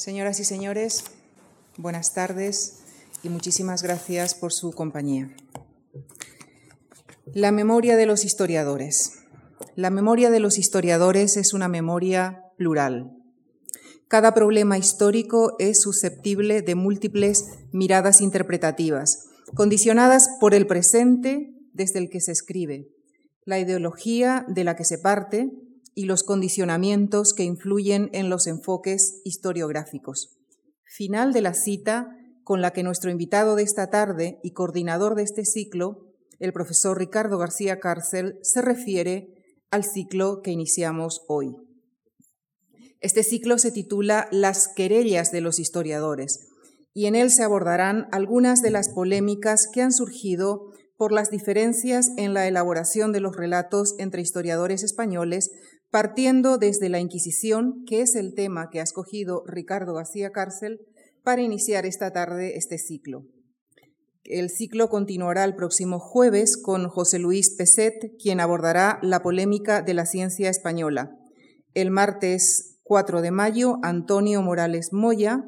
Señoras y señores, buenas tardes y muchísimas gracias por su compañía. La memoria de los historiadores. La memoria de los historiadores es una memoria plural. Cada problema histórico es susceptible de múltiples miradas interpretativas, condicionadas por el presente desde el que se escribe, la ideología de la que se parte y los condicionamientos que influyen en los enfoques historiográficos. Final de la cita con la que nuestro invitado de esta tarde y coordinador de este ciclo, el profesor Ricardo García Cárcel, se refiere al ciclo que iniciamos hoy. Este ciclo se titula Las querellas de los historiadores y en él se abordarán algunas de las polémicas que han surgido por las diferencias en la elaboración de los relatos entre historiadores españoles, partiendo desde la Inquisición, que es el tema que ha escogido Ricardo García Cárcel para iniciar esta tarde este ciclo. El ciclo continuará el próximo jueves con José Luis Peset, quien abordará la polémica de la ciencia española. El martes 4 de mayo, Antonio Morales Moya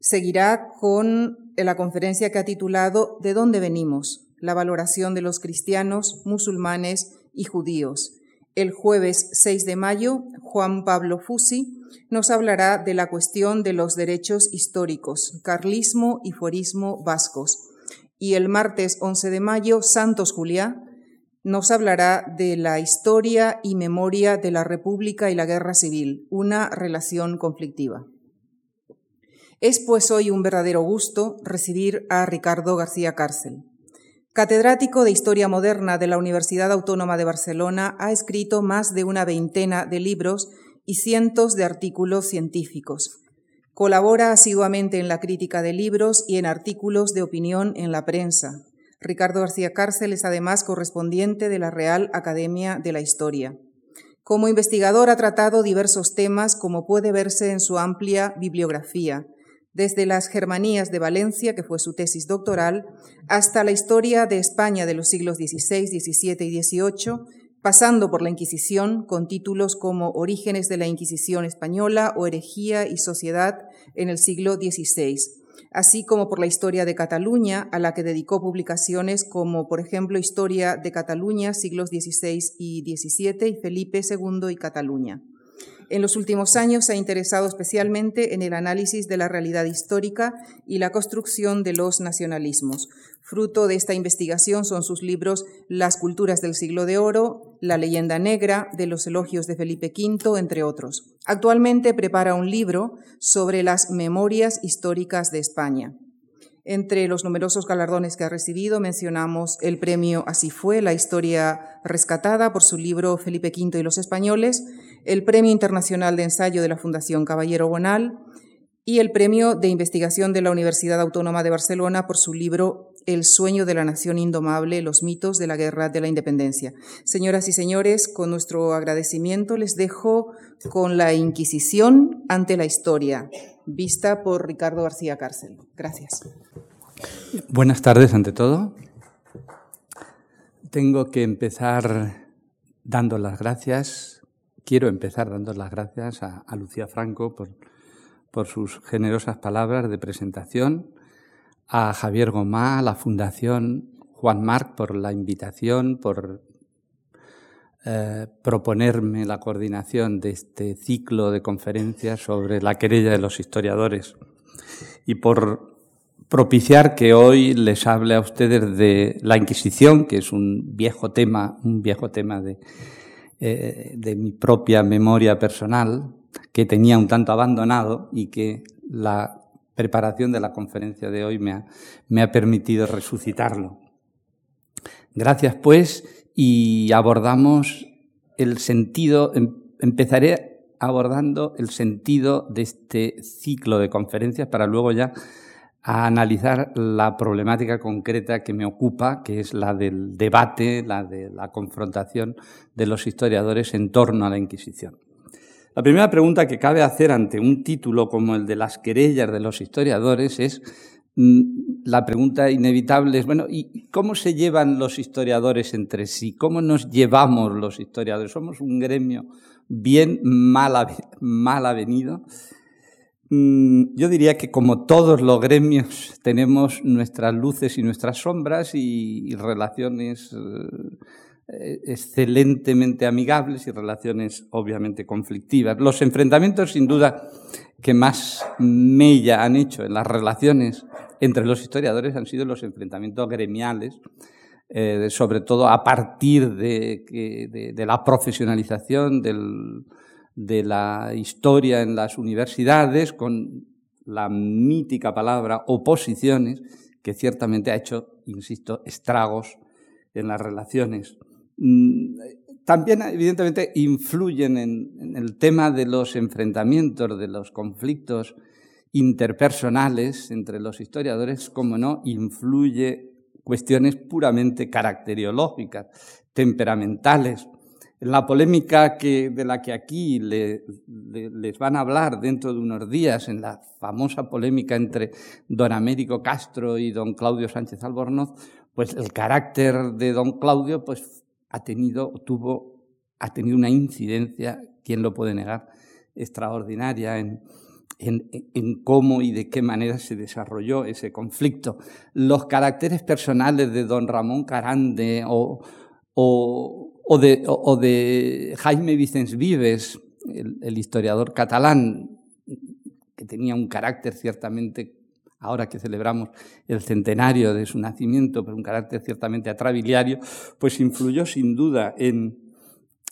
seguirá con la conferencia que ha titulado ¿De dónde venimos? La valoración de los cristianos, musulmanes y judíos. El jueves 6 de mayo, Juan Pablo Fusi nos hablará de la cuestión de los derechos históricos, carlismo y forismo vascos. Y el martes 11 de mayo, Santos Juliá nos hablará de la historia y memoria de la República y la Guerra Civil, una relación conflictiva. Es pues hoy un verdadero gusto recibir a Ricardo García Cárcel. Catedrático de Historia Moderna de la Universidad Autónoma de Barcelona, ha escrito más de una veintena de libros y cientos de artículos científicos. Colabora asiduamente en la crítica de libros y en artículos de opinión en la prensa, Ricardo García Cárcel es además correspondiente de la Real Academia de la Historia. Como investigador ha tratado diversos temas, como puede verse en su amplia bibliografía, desde las Germanías de Valencia, que fue su tesis doctoral, hasta la historia de España de los siglos XVI, XVII y XVIII, pasando por la Inquisición, con títulos como Orígenes de la Inquisición española o Herejía y Sociedad en el siglo XVI así como por la historia de Cataluña, a la que dedicó publicaciones como, por ejemplo, Historia de Cataluña, siglos XVI y XVII, y Felipe II y Cataluña. En los últimos años se ha interesado especialmente en el análisis de la realidad histórica y la construcción de los nacionalismos. Fruto de esta investigación son sus libros Las culturas del siglo de oro, La leyenda negra, de los elogios de Felipe V, entre otros. Actualmente prepara un libro sobre las memorias históricas de España. Entre los numerosos galardones que ha recibido mencionamos el premio Así fue, la historia rescatada por su libro Felipe V y los españoles, el Premio Internacional de Ensayo de la Fundación Caballero Bonal y el Premio de Investigación de la Universidad Autónoma de Barcelona por su libro El sueño de la nación indomable, los mitos de la guerra de la independencia. Señoras y señores, con nuestro agradecimiento les dejo con la Inquisición ante la historia, vista por Ricardo García Cárcel. Gracias. Buenas tardes ante todo. Tengo que empezar dando las gracias. Quiero empezar dando las gracias a, Lucía Franco por por sus generosas palabras de presentación, a Javier Gomá, a la Fundación Juan Marc por la invitación, por eh, proponerme la coordinación de este ciclo de conferencias sobre la querella de los historiadores y por propiciar que hoy les hable a ustedes de la Inquisición, que es un viejo tema, un viejo tema de, eh, de mi propia memoria personal, que tenía un tanto abandonado y que la preparación de la conferencia de hoy me ha, me ha permitido resucitarlo. Gracias, pues, y abordamos el sentido, em, empezaré abordando el sentido de este ciclo de conferencias para luego ya a analizar la problemática concreta que me ocupa, que es la del debate, la de la confrontación de los historiadores en torno a la Inquisición. La primera pregunta que cabe hacer ante un título como el de las querellas de los historiadores es mm, la pregunta inevitable es, bueno, ¿y cómo se llevan los historiadores entre sí? ¿Cómo nos llevamos los historiadores? ¿Somos un gremio bien mal, mal avenido? Mm, yo diría que como todos los gremios tenemos nuestras luces y nuestras sombras y, relaciones eh, excelentemente amigables y relaciones obviamente conflictivas. Los enfrentamientos sin duda que más mella han hecho en las relaciones entre los historiadores han sido los enfrentamientos gremiales, eh, sobre todo a partir de, de la profesionalización del, de la historia en las universidades con la mítica palabra oposiciones, que ciertamente ha hecho, insisto, estragos en las relaciones. Mm, también, evidentemente, influyen en, el tema de los enfrentamientos, de los conflictos interpersonales entre los historiadores, como no, influye cuestiones puramente caracteriológicas, temperamentales, la polémica que, de la que aquí les van a hablar dentro de unos días, en la famosa polémica entre don Américo Castro y don Claudio Sánchez Albornoz, pues el carácter de don Claudio pues, ha, tenido, tuvo, ha tenido una incidencia, ¿quién lo puede negar?, extraordinaria en, en, cómo y de qué manera se desarrolló ese conflicto. Los caracteres personales de don Ramón Carande o, o o de, Jaime Vicens Vives, el, historiador catalán, que tenía un carácter ciertamente, ahora que celebramos el centenario de su nacimiento, pero un carácter ciertamente atrabiliario, pues influyó sin duda en,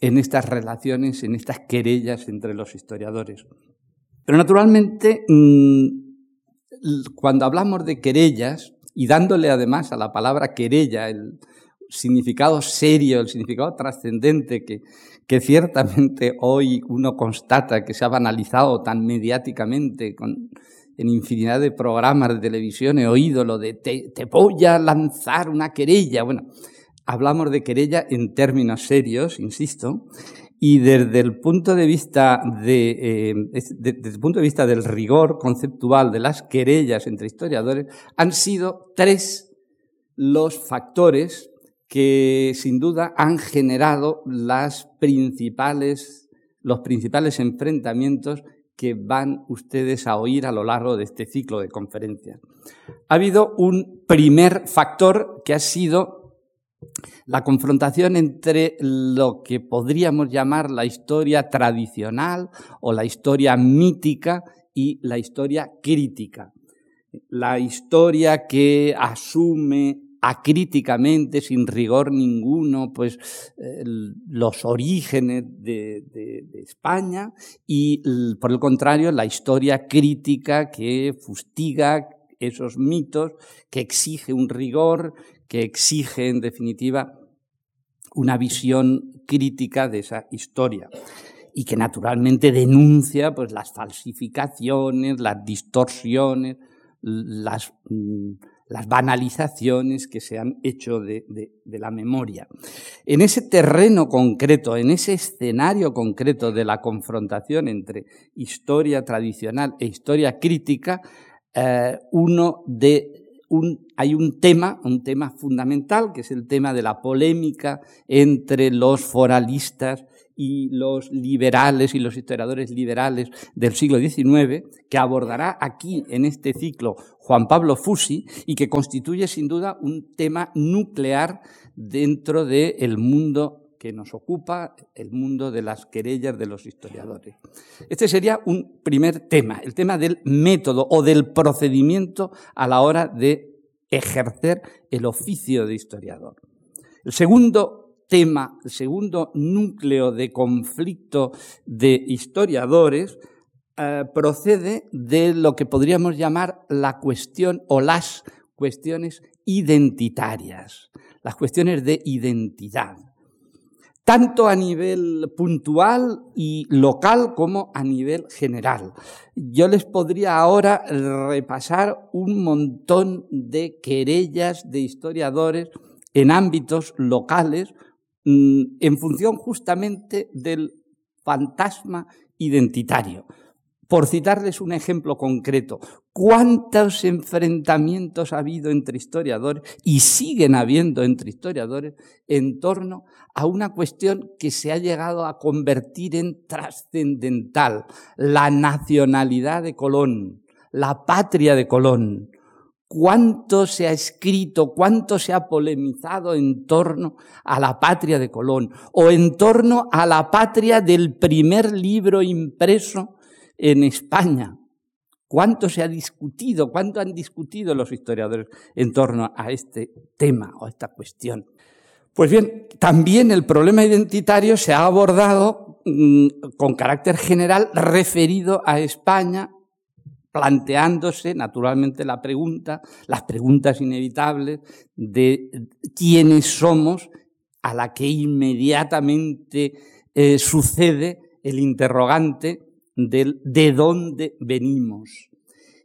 en estas relaciones, en estas querellas entre los historiadores. Pero naturalmente, mm, cuando hablamos de querellas, y dándole además a la palabra querella el, significado serio, el significado trascendente que, que ciertamente hoy uno constata que se ha banalizado tan mediáticamente en infinidad de programas de televisión he oído lo de te, voy a lanzar una querella. Bueno, hablamos de querella en términos serios, insisto, y desde el punto de vista de, eh, desde el punto de vista del rigor conceptual de las querellas entre historiadores, han sido tres los factores que sin duda han generado las principales, los principales enfrentamientos que van ustedes a oír a lo largo de este ciclo de conferencias. Ha habido un primer factor que ha sido la confrontación entre lo que podríamos llamar la historia tradicional o la historia mítica y la historia crítica. La historia que asume acríticamente, sin rigor ninguno, pues los orígenes de, España y, por el contrario, la historia crítica que fustiga esos mitos, que exige un rigor, que exige, en definitiva, una visión crítica de esa historia y que naturalmente denuncia pues, las falsificaciones, las distorsiones, las mm, las banalizaciones que se han hecho de, la memoria. En ese terreno concreto, en ese escenario concreto de la confrontación entre historia tradicional e historia crítica, eh, uno de hay un tema, un tema fundamental, que es el tema de la polémica entre los foralistas y los liberales y los historiadores liberales del siglo XIX, que abordará aquí en este ciclo Juan Pablo Fusi y que constituye sin duda un tema nuclear dentro del mundo que nos ocupa, el mundo de las querellas de los historiadores. Este sería un primer tema, el tema del método o del procedimiento a la hora de ejercer el oficio de historiador. El segundo tema, el segundo núcleo de conflicto de historiadores, eh, procede de lo que podríamos llamar la cuestión o las cuestiones identitarias, las cuestiones de identidad, tanto a nivel puntual y local como a nivel general. Yo les podría ahora repasar un montón de querellas de historiadores en ámbitos locales Mm, en función justamente del fantasma identitario. Por citarles un ejemplo concreto, ¿cuántos enfrentamientos ha habido entre historiadores y siguen habiendo entre historiadores en torno a una cuestión que se ha llegado a convertir en trascendental, la nacionalidad de Colón, la patria de Colón? cuánto se ha escrito, cuánto se ha polemizado en torno a la patria de Colón o en torno a la patria del primer libro impreso en España. ¿Cuánto se ha discutido, cuánto han discutido los historiadores en torno a este tema o a esta cuestión? Pues bien, también el problema identitario se ha abordado mm, con carácter general referido a España planteándose naturalmente la pregunta, las preguntas inevitables de quiénes somos, a la que inmediatamente eh, sucede el interrogante del de dónde venimos.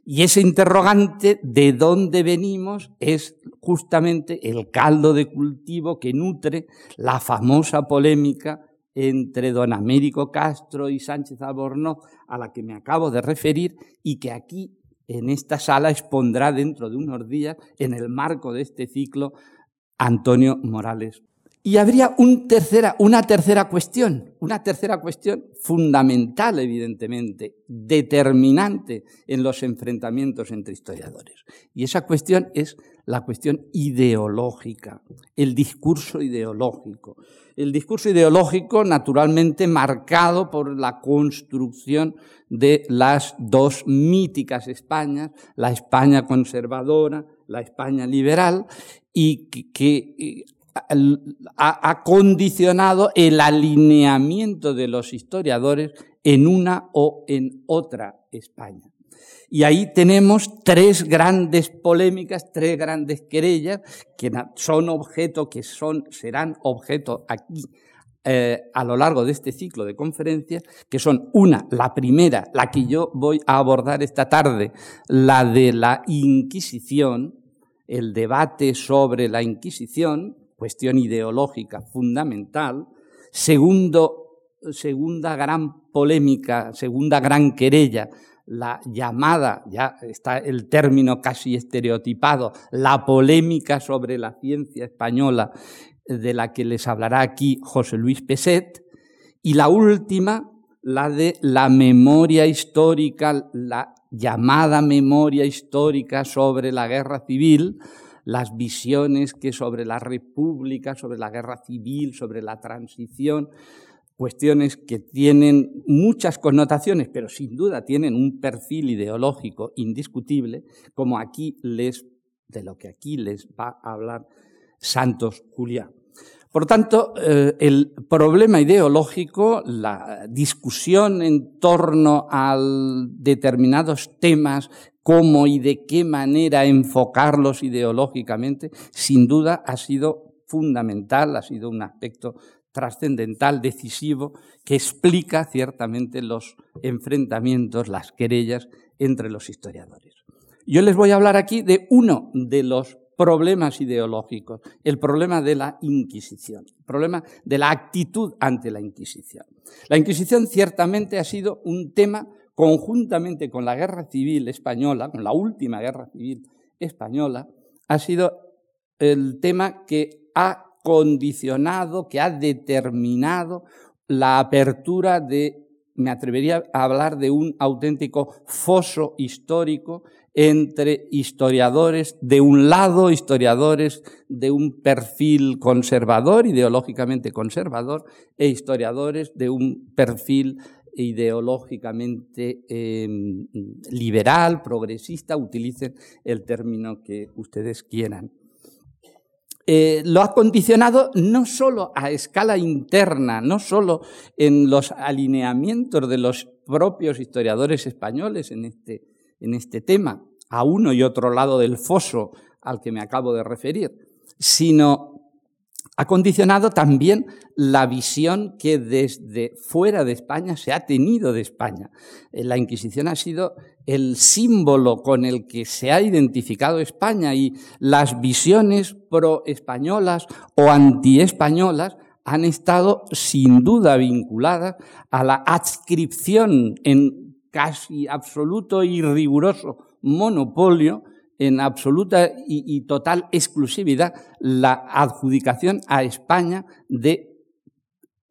Y ese interrogante de dónde venimos es justamente el caldo de cultivo que nutre la famosa polémica entre don Américo Castro y Sánchez Albornoz, a la que me acabo de referir, y que aquí, en esta sala, expondrá dentro de unos días, en el marco de este ciclo, Antonio Morales. Y habría una tercera cuestión, una tercera cuestión fundamental, evidentemente, determinante en los enfrentamientos entre historiadores. Y esa cuestión es la cuestión ideológica, el discurso ideológico el discurso ideológico naturalmente marcado por la construcción de las dos míticas Españas, la España conservadora, la España liberal, y que, ha condicionado el alineamiento de los historiadores en una o en otra España. Y ahí tenemos tres grandes polémicas, tres grandes querellas que son objeto, que son, serán objeto aquí eh, a lo largo de este ciclo de conferencias, que son una, la primera, la que yo voy a abordar esta tarde, la de la Inquisición, el debate sobre la Inquisición, cuestión ideológica fundamental. Segundo, segunda gran polémica, segunda gran querella la llamada, ya está el término casi estereotipado, la polémica sobre la ciencia española, de la que les hablará aquí José Luis Peset, y la última, la de la memoria histórica, la llamada memoria histórica sobre la guerra civil, las visiones que sobre la república, sobre la guerra civil, sobre la transición, cuestiones que tienen muchas connotaciones, pero sin duda tienen un perfil ideológico indiscutible, como aquí les, de lo que aquí les va a hablar Santos Julián. Por tanto, eh, el problema ideológico, la discusión en torno a determinados temas, cómo y de qué manera enfocarlos ideológicamente, sin duda ha sido fundamental, ha sido un aspecto trascendental, decisivo, que explica ciertamente los enfrentamientos, las querellas entre los historiadores. Yo les voy a hablar aquí de uno de los problemas ideológicos, el problema de la Inquisición, el problema de la actitud ante la Inquisición. La Inquisición ciertamente ha sido un tema conjuntamente con la Guerra Civil Española, con la última Guerra Civil Española, ha sido el tema que ha condicionado, que ha determinado la apertura de, me atrevería a hablar de un auténtico foso histórico entre historiadores, de un lado historiadores de un perfil conservador, ideológicamente conservador, e historiadores de un perfil ideológicamente em, liberal, progresista, utilicen el término que ustedes quieran. Eh, lo ha condicionado no solo a escala interna, no solo en los alineamientos de los propios historiadores españoles en este, en este tema, a uno y otro lado del foso al que me acabo de referir, sino ha condicionado también la visión que desde fuera de España se ha tenido de España. Eh, la Inquisición ha sido el símbolo con el que se ha identificado España y las visiones pro-españolas o anti-españolas han estado sin duda vinculadas a la adscripción en casi absoluto y riguroso monopolio, en absoluta y, total exclusividad, la adjudicación a España de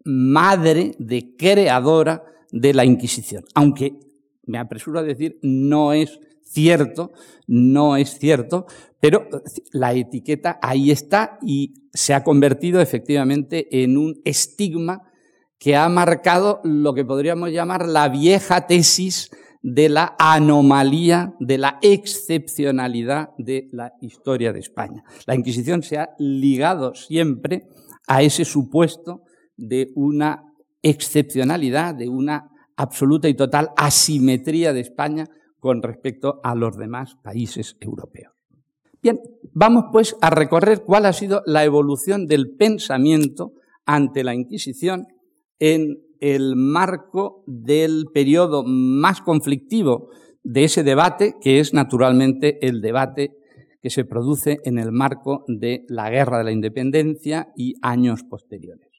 madre, de creadora de la Inquisición. Aunque, me apresuro a decir, no es cierto, no es cierto, pero la etiqueta ahí está y se ha convertido efectivamente en un estigma que ha marcado lo que podríamos llamar la vieja tesis de la anomalía, de la excepcionalidad de la historia de España. La Inquisición se ha ligado siempre a ese supuesto de una excepcionalidad, de una absoluta y total asimetría de España con respecto a los demás países europeos. Bien, vamos pues a recorrer cuál ha sido la evolución del pensamiento ante la Inquisición en el marco del periodo más conflictivo de ese debate, que es naturalmente el debate que se produce en el marco de la Guerra de la Independencia y años posteriores.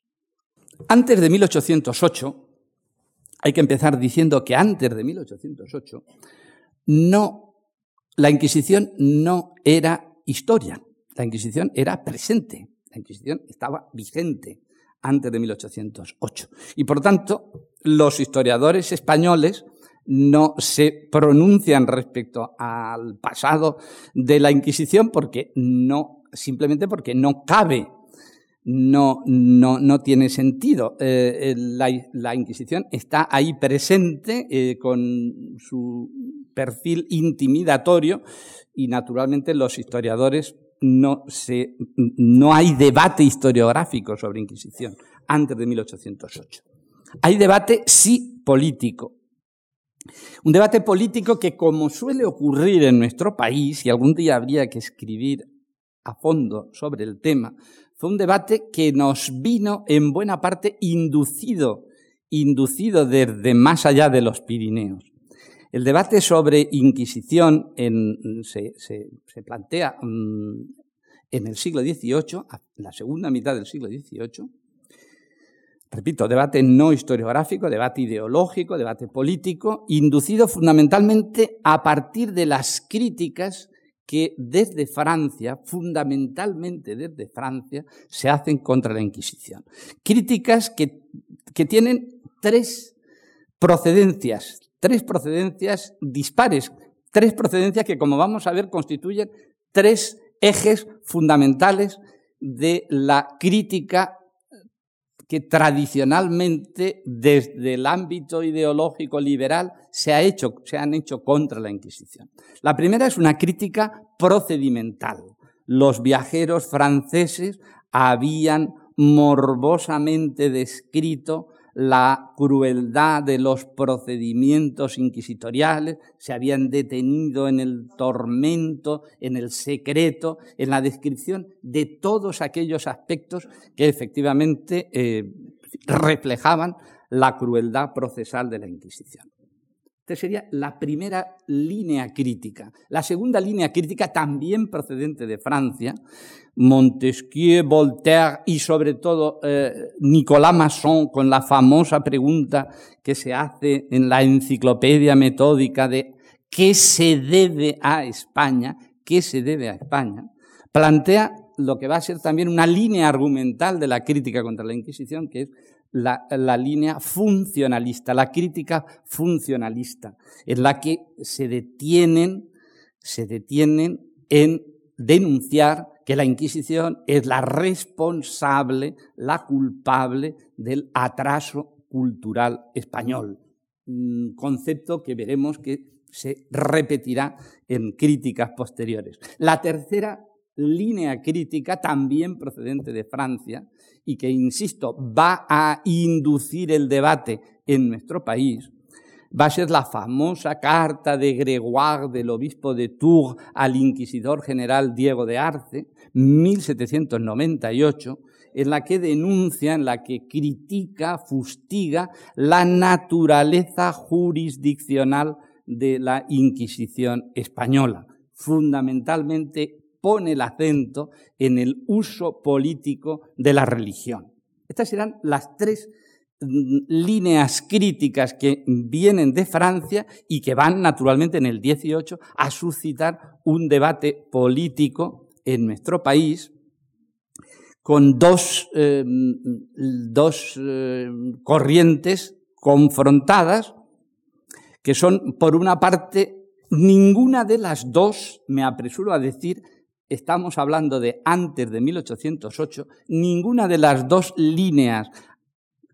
Antes de 1808, hay que empezar diciendo que antes de 1808, no, la Inquisición no era historia, la Inquisición era presente, la Inquisición estaba vigente antes de 1808. Y por tanto, los historiadores españoles no se pronuncian respecto al pasado de la Inquisición porque no, simplemente porque no cabe, no, no, no tiene sentido. Eh, la, Inquisición está ahí presente eh, con su perfil intimidatorio y naturalmente los historiadores no, hay debate historiográfico sobre Inquisición antes de 1808. Hay debate sí político. Un debate político que, como suele ocurrir en nuestro país, y algún día habría que escribir a fondo sobre el tema, fue un debate que nos vino en buena parte inducido, inducido desde más allá de los Pirineos. El debate sobre Inquisición se, plantea mm, en el siglo XVIII, en la segunda mitad del siglo XVIII. Repito, debate no historiográfico, debate ideológico, debate político, inducido fundamentalmente a partir de las críticas que desde Francia, fundamentalmente desde Francia, se hacen contra la Inquisición. Críticas que, que tienen tres procedencias, tres procedencias dispares, tres procedencias que, como vamos a ver, constituyen tres ejes fundamentales de la crítica que tradicionalmente desde el ámbito ideológico liberal se, ha hecho, se han hecho contra la Inquisición. La primera es una crítica procedimental. Los viajeros franceses habían morbosamente descrito la crueldad de los procedimientos inquisitoriales, se habían detenido en el tormento, en el secreto, en la descripción de todos aquellos aspectos que efectivamente eh, reflejaban la crueldad procesal de la Inquisición. Esta sería la primera línea crítica. La segunda línea crítica, también procedente de Francia, Montesquieu, Voltaire y sobre todo eh, Nicolas Masson con la famosa pregunta que se hace en la enciclopedia metódica de ¿qué se debe a España? ¿Qué se debe a España? Plantea lo que va a ser también una línea argumental de la crítica contra la Inquisición, que es la, línea funcionalista, la crítica funcionalista, en la que se detienen, se detienen en denunciar que la Inquisición es la responsable, la culpable del atraso cultural español. Un concepto que veremos que se repetirá en críticas posteriores. La tercera línea crítica, también procedente de Francia, y que, insisto, va a inducir el debate en nuestro país, va a ser la famosa carta de Gregoire del obispo de Tours al inquisidor general Diego de Arce, 1798, en la que denuncia, en la que critica, fustiga la naturaleza jurisdiccional de la Inquisición española, fundamentalmente pone el acento en el uso político de la religión. Estas serán las tres mm, líneas críticas que vienen de Francia y que van naturalmente en el 18 a suscitar un debate político en nuestro país con dos, eh, dos eh, corrientes confrontadas que son, por una parte, ninguna de las dos, me apresuro a decir, estamos hablando de antes de 1808, ninguna de las dos líneas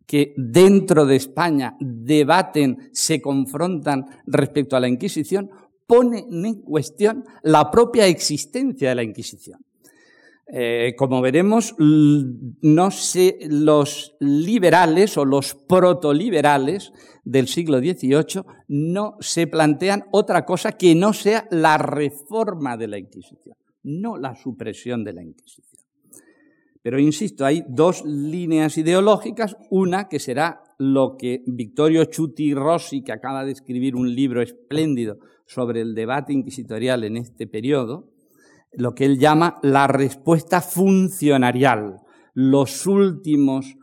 que dentro de España debaten, se confrontan respecto a la Inquisición, pone en cuestión la propia existencia de la Inquisición. Eh, como veremos, no sé, los liberales o los protoliberales del siglo XVIII no se plantean otra cosa que no sea la reforma de la Inquisición, no la supresión de la Inquisición. Pero insisto, hay dos líneas ideológicas, una que será lo que Victorio Chuti Rossi, que acaba de escribir un libro espléndido sobre el debate inquisitorial en este periodo, lo que él llama la respuesta funcionarial, los últimos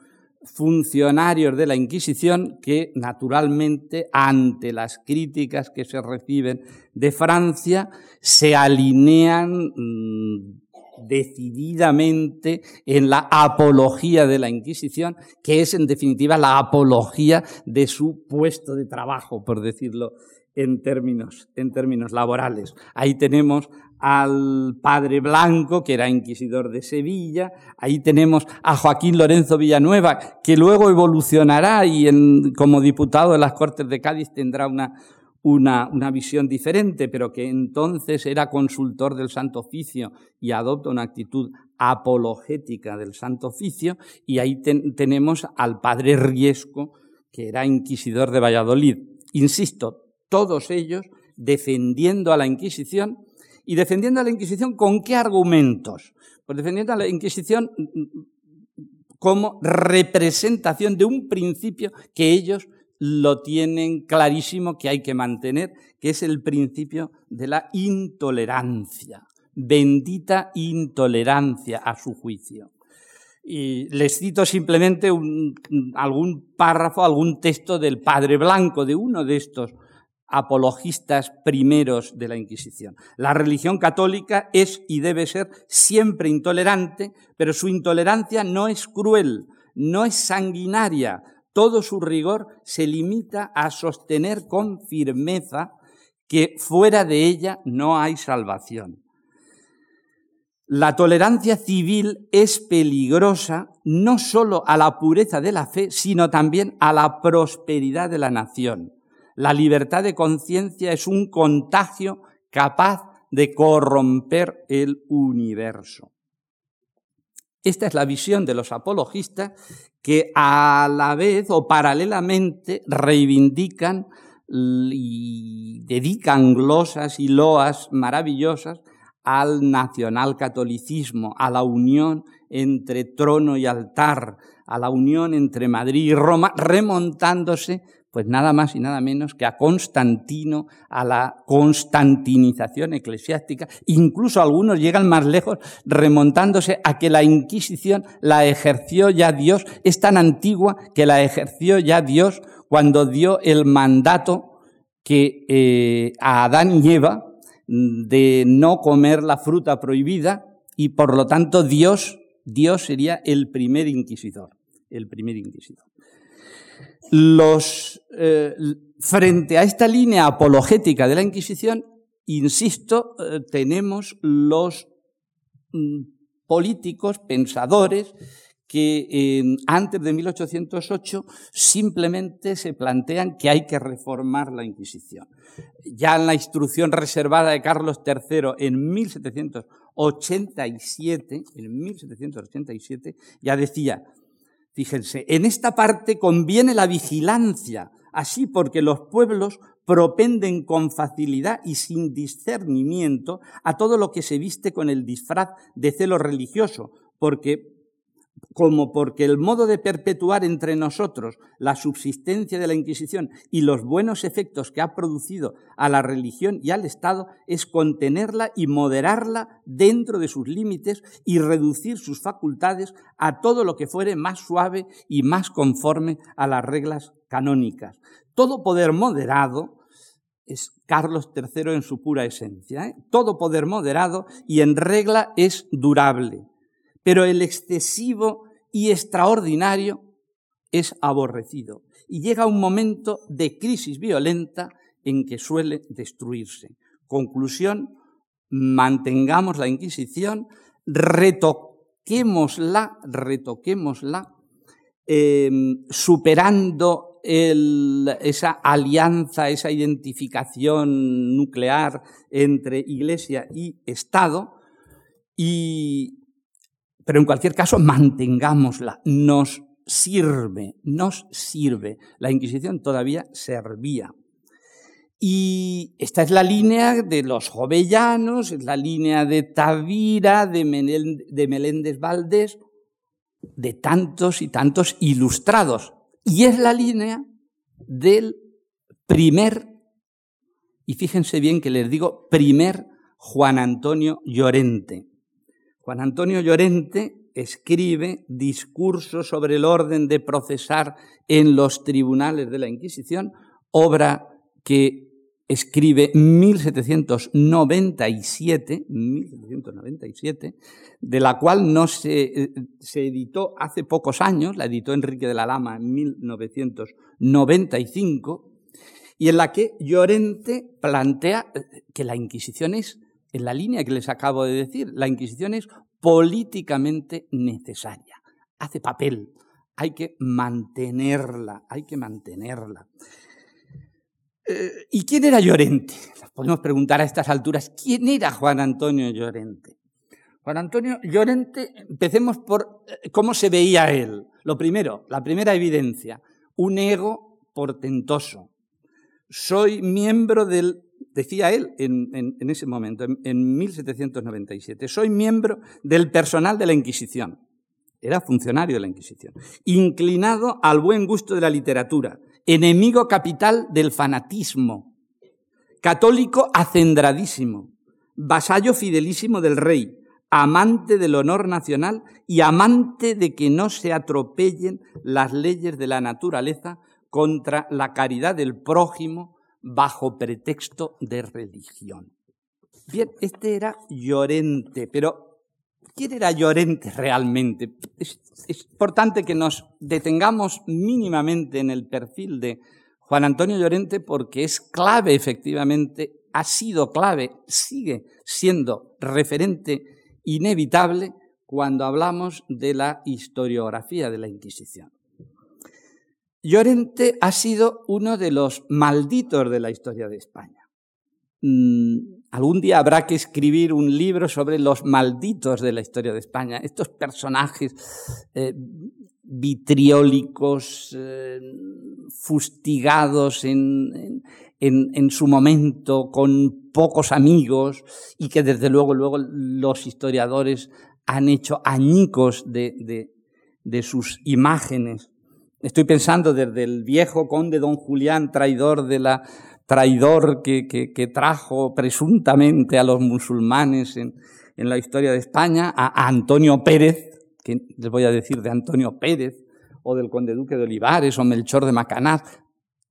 funcionarios de la Inquisición que, naturalmente, ante las críticas que se reciben de Francia, se alinean mm, decididamente en la apología de la Inquisición, que es en definitiva la apología de su puesto de trabajo, por decirlo en términos, en términos laborales. Ahí tenemos al padre Blanco, que era inquisidor de Sevilla, ahí tenemos a Joaquín Lorenzo Villanueva, que luego evolucionará y como diputado de las Cortes de Cádiz tendrá una, una, una, visión diferente, pero que entonces era consultor del Santo Oficio y adopta una actitud apologética del Santo Oficio, y ahí tenemos al padre Riesco, que era inquisidor de Valladolid. Insisto, todos ellos defendiendo a la Inquisición y defendiendo a la Inquisición con qué argumentos? Pues defendiendo a la Inquisición como representación de un principio que ellos lo tienen clarísimo que hay que mantener, que es el principio de la intolerancia, bendita intolerancia a su juicio. Y les cito simplemente algún párrafo, algún texto del Padre Blanco, de uno de estos apologistas primeros de la Inquisición. La religión católica es y debe ser siempre intolerante, pero su intolerancia no es cruel, no es sanguinaria. Todo su rigor se limita a sostener con firmeza que fuera de ella no hay salvación. La tolerancia civil es peligrosa no solo a la pureza de la fe, sino también a la prosperidad de la nación. La libertad de conciencia es un contagio capaz de corromper el universo. Esta es la visión de los apologistas que a la vez o paralelamente reivindican y dedican glosas y loas maravillosas al nacionalcatolicismo, a la unión entre trono y altar, a la unión entre Madrid y Roma, remontándose pues nada más y nada menos que a Constantino, a la constantinización eclesiástica. Incluso algunos llegan más lejos remontándose a que la Inquisición la ejerció ya Dios, es tan antigua que la ejerció ya Dios cuando dio el mandato que eh, a Adán y Eva de no comer la fruta prohibida y por lo tanto Dios, Dios sería el primer inquisidor, el primer inquisidor los, eh, frente a esta línea apologética de la Inquisición, insisto, eh, tenemos los mm, políticos, pensadores, que antes de 1808 simplemente se plantean que hay que reformar la Inquisición. Ya en la instrucción reservada de Carlos III en 1787, en 1787 ya decía, Fíjense, en esta parte conviene la vigilancia, así porque los pueblos propenden con facilidad y sin discernimiento a todo lo que se viste con el disfraz de celo religioso, porque como porque el modo de perpetuar entre nosotros la subsistencia de la Inquisición y los buenos efectos que ha producido a la religión y al Estado es contenerla y moderarla dentro de sus límites y reducir sus facultades a todo lo que fuere más suave y más conforme a las reglas canónicas. Todo poder moderado es Carlos III en su pura esencia. ¿eh? Todo poder moderado y en regla es durable pero el excesivo y extraordinario es aborrecido y llega un momento de crisis violenta en que suele destruirse. Conclusión, mantengamos la Inquisición, retoquémosla, retoquémosla, em, superando esa alianza, esa identificación nuclear entre Iglesia y Estado, y, pero en cualquier caso, mantengámosla. Nos sirve, nos sirve. La Inquisición todavía servía. Y esta es la línea de los jovellanos, es la línea de Tavira, de, Meléndez Valdés, de tantos y tantos ilustrados. Y es la línea del primer, y fíjense bien que les digo, primer Juan Antonio Llorente. Juan Antonio Llorente escribe discurso sobre el orden de procesar en los tribunales de la Inquisición, obra que escribe 1797, 1797 de la cual no se, se, editó hace pocos años, la editó Enrique de la Lama en 1995, y en la que Llorente plantea que la Inquisición es en la línea que les acabo de decir. La Inquisición es políticamente necesaria. Hace papel. Hay que mantenerla, hay que mantenerla. Eh, ¿Y quién era Llorente? podemos preguntar a estas alturas, ¿quién era Juan Antonio Llorente? Juan Antonio Llorente, empecemos por eh, cómo se veía él. Lo primero, la primera evidencia, un ego portentoso. Soy miembro del decía él en, ese momento, en, 1797, soy miembro del personal de la Inquisición. Era funcionario de la Inquisición. Inclinado al buen gusto de la literatura, enemigo capital del fanatismo, católico acendradísimo, vasallo fidelísimo del rey, amante del honor nacional y amante de que no se atropellen las leyes de la naturaleza contra la caridad del prójimo bajo pretexto de religión. Bien, este era Llorente, pero ¿quién era Llorente realmente? Es, importante que nos detengamos mínimamente en el perfil de Juan Antonio Llorente porque es clave, efectivamente, ha sido clave, sigue siendo referente inevitable cuando hablamos de la historiografía de la Inquisición. Llorente ha sido uno de los malditos de la historia de España. Mm, algún día habrá que escribir un libro sobre los malditos de la historia de España, estos personajes eh, vitriólicos, eh, fustigados en, su momento, con pocos amigos, y que desde luego, luego los historiadores han hecho añicos de sus imágenes. Estoy pensando desde el viejo conde don Julián, traidor de la traidor que, que, trajo presuntamente a los musulmanes en, en, la historia de España, a, Antonio Pérez, que les voy a decir de Antonio Pérez, o del conde duque de Olivares, o Melchor de Macanaz.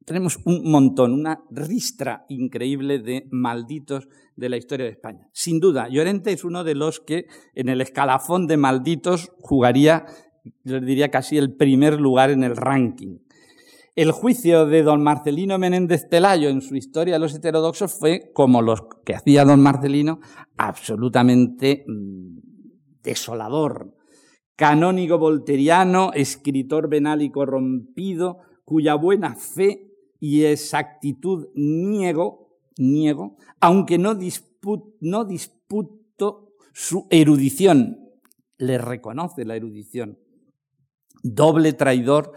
Tenemos un montón, una ristra increíble de malditos de la historia de España. Sin duda, Llorente es uno de los que en el escalafón de malditos jugaría yo diría casi el primer lugar en el ranking. El juicio de don Marcelino Menéndez Pelayo en su historia de los heterodoxos fue, como los que hacía don Marcelino, absolutamente mm, desolador. Canónigo volteriano, escritor venal y corrompido, cuya buena fe y exactitud niego, niego, aunque no, no disputo su erudición. Le reconoce la erudición doble traidor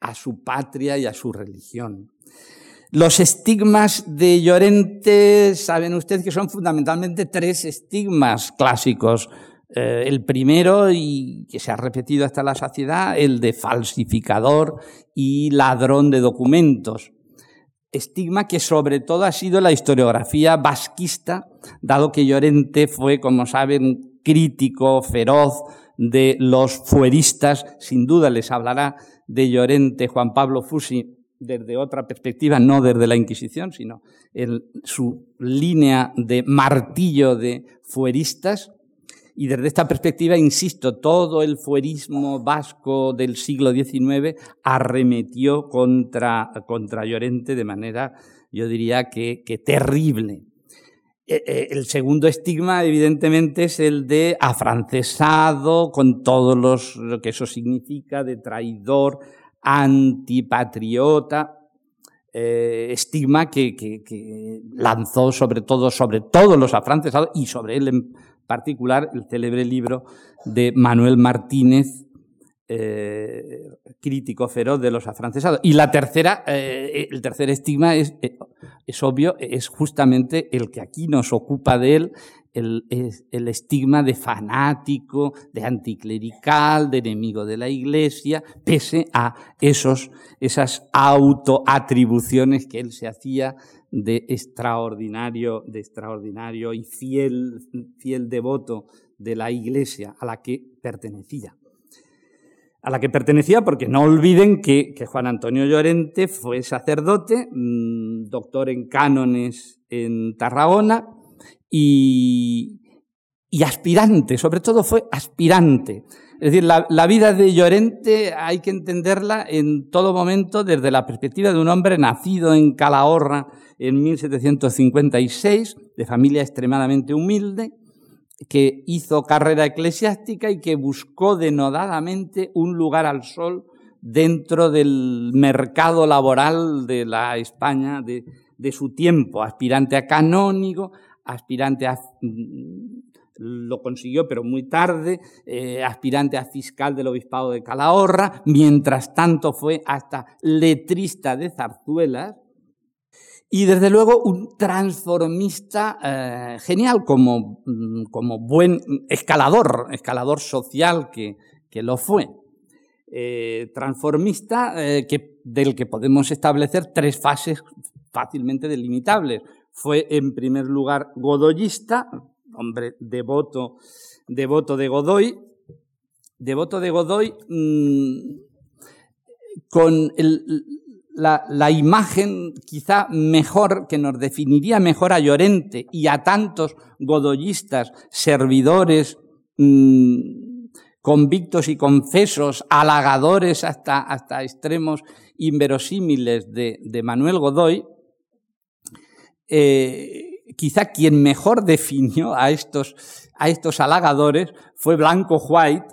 a su patria y a su religión. Los estigmas de Llorente, saben ustedes que son fundamentalmente tres estigmas clásicos. Eh, el primero, y que se ha repetido hasta la saciedad, el de falsificador y ladrón de documentos. Estigma que sobre todo ha sido la historiografía vasquista, dado que Llorente fue, como saben, crítico feroz de los fueristas. Sin duda les hablará de Llorente Juan Pablo Fusi desde otra perspectiva, no desde la Inquisición, sino en su línea de martillo de fueristas. Y desde esta perspectiva, insisto, todo el fuerismo vasco del siglo XIX arremetió contra, contra Llorente de manera, yo diría que terrible. E, e, el segundo estigma, evidentemente, es el de afrancesado, con todo los, lo que eso significa, de traidor, antipatriota, eh, estigma que, que, lanzó sobre todo, sobre todos los afrancesados y sobre él en particular el célebre libro de Manuel Martínez, eh, crítico feroz de los afrancesados. Y la tercera, eh, el tercer estigma es, eh, es obvio, es justamente el que aquí nos ocupa de él, el, el, estigma de fanático, de anticlerical, de enemigo de la Iglesia, pese a esos, esas autoatribuciones que él se hacía de extraordinario, de extraordinario y fiel, fiel devoto de la Iglesia a la que pertenecía a la que pertenecía, porque no olviden que, Juan Antonio Llorente fue sacerdote, mm, doctor en cánones en Tarragona y, aspirante, sobre todo fue aspirante. Es decir, la, la, vida de Llorente hay que entenderla en todo momento desde la perspectiva de un hombre nacido en Calahorra en 1756, de familia extremadamente humilde, que hizo carrera eclesiástica y que buscó denodadamente un lugar al sol dentro del mercado laboral de la España de, su tiempo, aspirante a canónigo, aspirante a... Mm, lo consiguió, pero muy tarde, eh, aspirante a fiscal del obispado de Calahorra, mientras tanto fue hasta letrista de zarzuelas, y desde luego un transformista eh, genial como, mm, como, buen escalador, escalador social que, que lo fue. Eh, transformista eh, del que podemos establecer tres fases fácilmente delimitables. Fue en primer lugar godoyista, hombre devoto, devoto de Godoy, devoto de Godoy mm, con el, la, imagen quizá mejor, que nos definiría mejor a Llorente y a tantos godoyistas, servidores, mm, convictos y confesos, halagadores hasta, hasta extremos inverosímiles de, Manuel Godoy, eh, quizá quien mejor definió a estos, a estos halagadores fue Blanco White,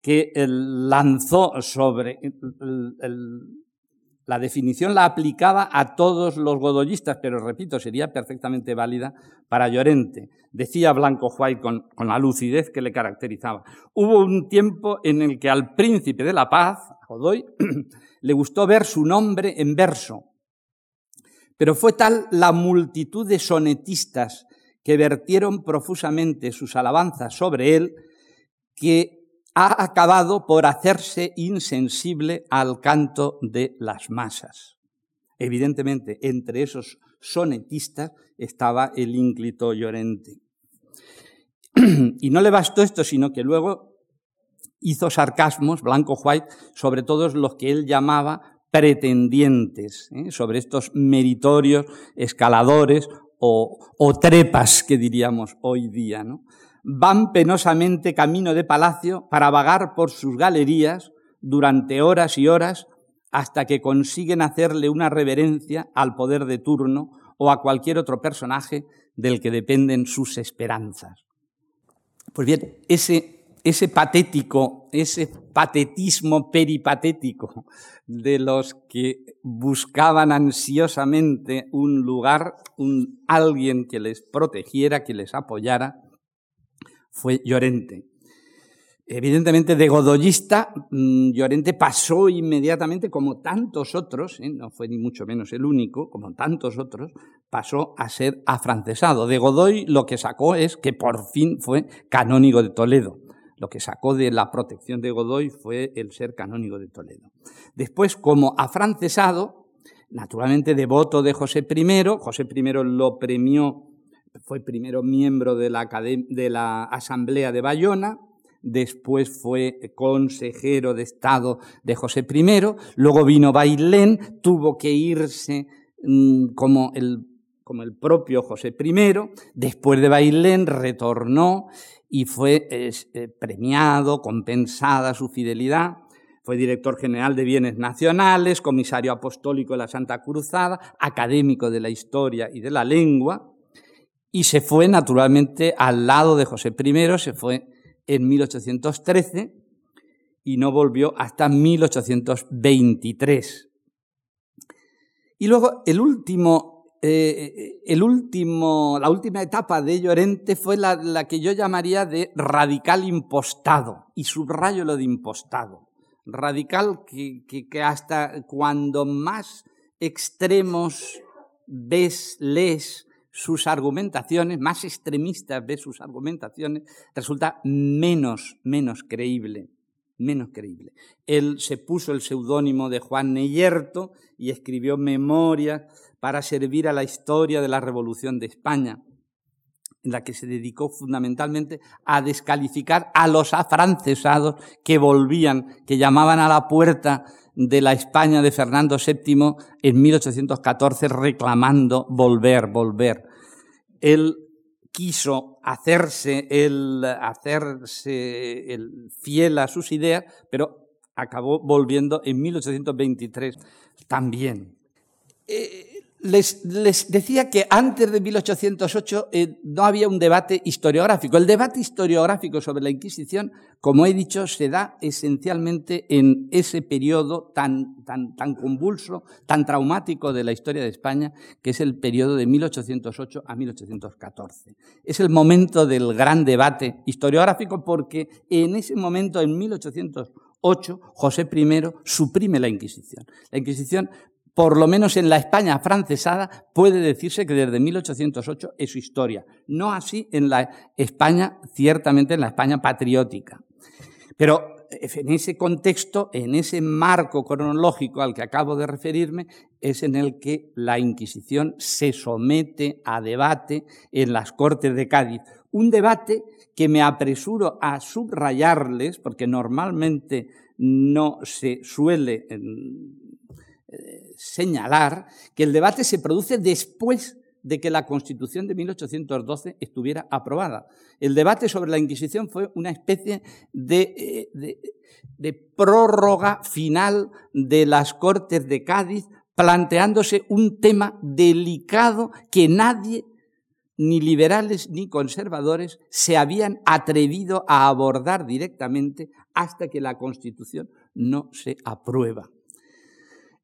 que lanzó sobre el la definición la aplicaba a todos los godoyistas, pero repito, sería perfectamente válida para Llorente. Decía Blanco White con, la lucidez que le caracterizaba. Hubo un tiempo en el que al príncipe de la paz, Godoy, le gustó ver su nombre en verso. Pero fue tal la multitud de sonetistas que vertieron profusamente sus alabanzas sobre él que ha acabado por hacerse insensible al canto de las masas. Evidentemente, entre esos sonetistas estaba el ínclito Llorente. Y no le bastó esto, sino que luego hizo sarcasmos, Blanco White, sobre todos los que él llamaba pretendientes, ¿eh? sobre estos meritorios escaladores o, o, trepas que diríamos hoy día. ¿no? Van penosamente camino de palacio para vagar por sus galerías durante horas y horas hasta que consiguen hacerle una reverencia al poder de turno o a cualquier otro personaje del que dependen sus esperanzas. Pues bien, ese, ese patético, ese patetismo peripatético de los que buscaban ansiosamente un lugar, un alguien que les protegiera, que les apoyara, fue Llorente. Evidentemente, de godoyista, mm, Llorente pasó inmediatamente, como tantos otros, ¿eh? no fue ni mucho menos el único, como tantos otros, pasó a ser afrancesado. De Godoy lo que sacó es que por fin fue canónigo de Toledo. Lo que sacó de la protección de Godoy fue el ser canónigo de Toledo. Después, como afrancesado, naturalmente devoto de José I, José I lo premió, fue primero miembro de la, Asamblea de Bayona, después fue consejero de Estado de José I, luego vino Bailén, tuvo que irse mm, como el, como el propio José I, después de Bailén retornó y fue eh, premiado, compensada su fidelidad. Fue director general de Bienes Nacionales, comisario apostólico de la Santa Cruzada, académico de la historia y de la lengua, y se fue naturalmente al lado de José I, se fue en 1813 y no volvió hasta 1823. Y luego el último, eh, el último, la última etapa de Llorente fue la, la, que yo llamaría de radical impostado, y subrayo lo de impostado. Radical que, que, que hasta cuando más extremos ves, lees sus argumentaciones, más extremistas de sus argumentaciones, resulta menos, menos creíble, menos creíble. Él se puso el seudónimo de Juan Neyerto y escribió memorias para servir a la historia de la Revolución de España, en la que se dedicó fundamentalmente a descalificar a los afrancesados que volvían, que llamaban a la puerta de la España de Fernando VII en 1814 reclamando volver, volver. Él quiso hacerse, el, hacerse el fiel a sus ideas, pero acabó volviendo en 1823 también. Eh, les, decía que antes de 1808 eh, no había un debate historiográfico. El debate historiográfico sobre la Inquisición, como he dicho, se da esencialmente en ese periodo tan, tan, tan convulso, tan traumático de la historia de España, que es el periodo de 1808 a 1814. Es el momento del gran debate historiográfico porque en ese momento, en 1808, José I suprime la Inquisición. La Inquisición por lo menos en la España francesada, puede decirse que desde 1808 es su historia. No así en la España, ciertamente en la España patriótica. Pero en ese contexto, en ese marco cronológico al que acabo de referirme, es en el que la Inquisición se somete a debate en las Cortes de Cádiz. Un debate que me apresuro a subrayarles, porque normalmente no se suele señalar que el debate se produce después de que la Constitución de 1812 estuviera aprobada. El debate sobre la Inquisición fue una especie de, eh, de, prórroga final de las Cortes de Cádiz, planteándose un tema delicado que nadie, ni liberales ni conservadores, se habían atrevido a abordar directamente hasta que la Constitución no se aprueba.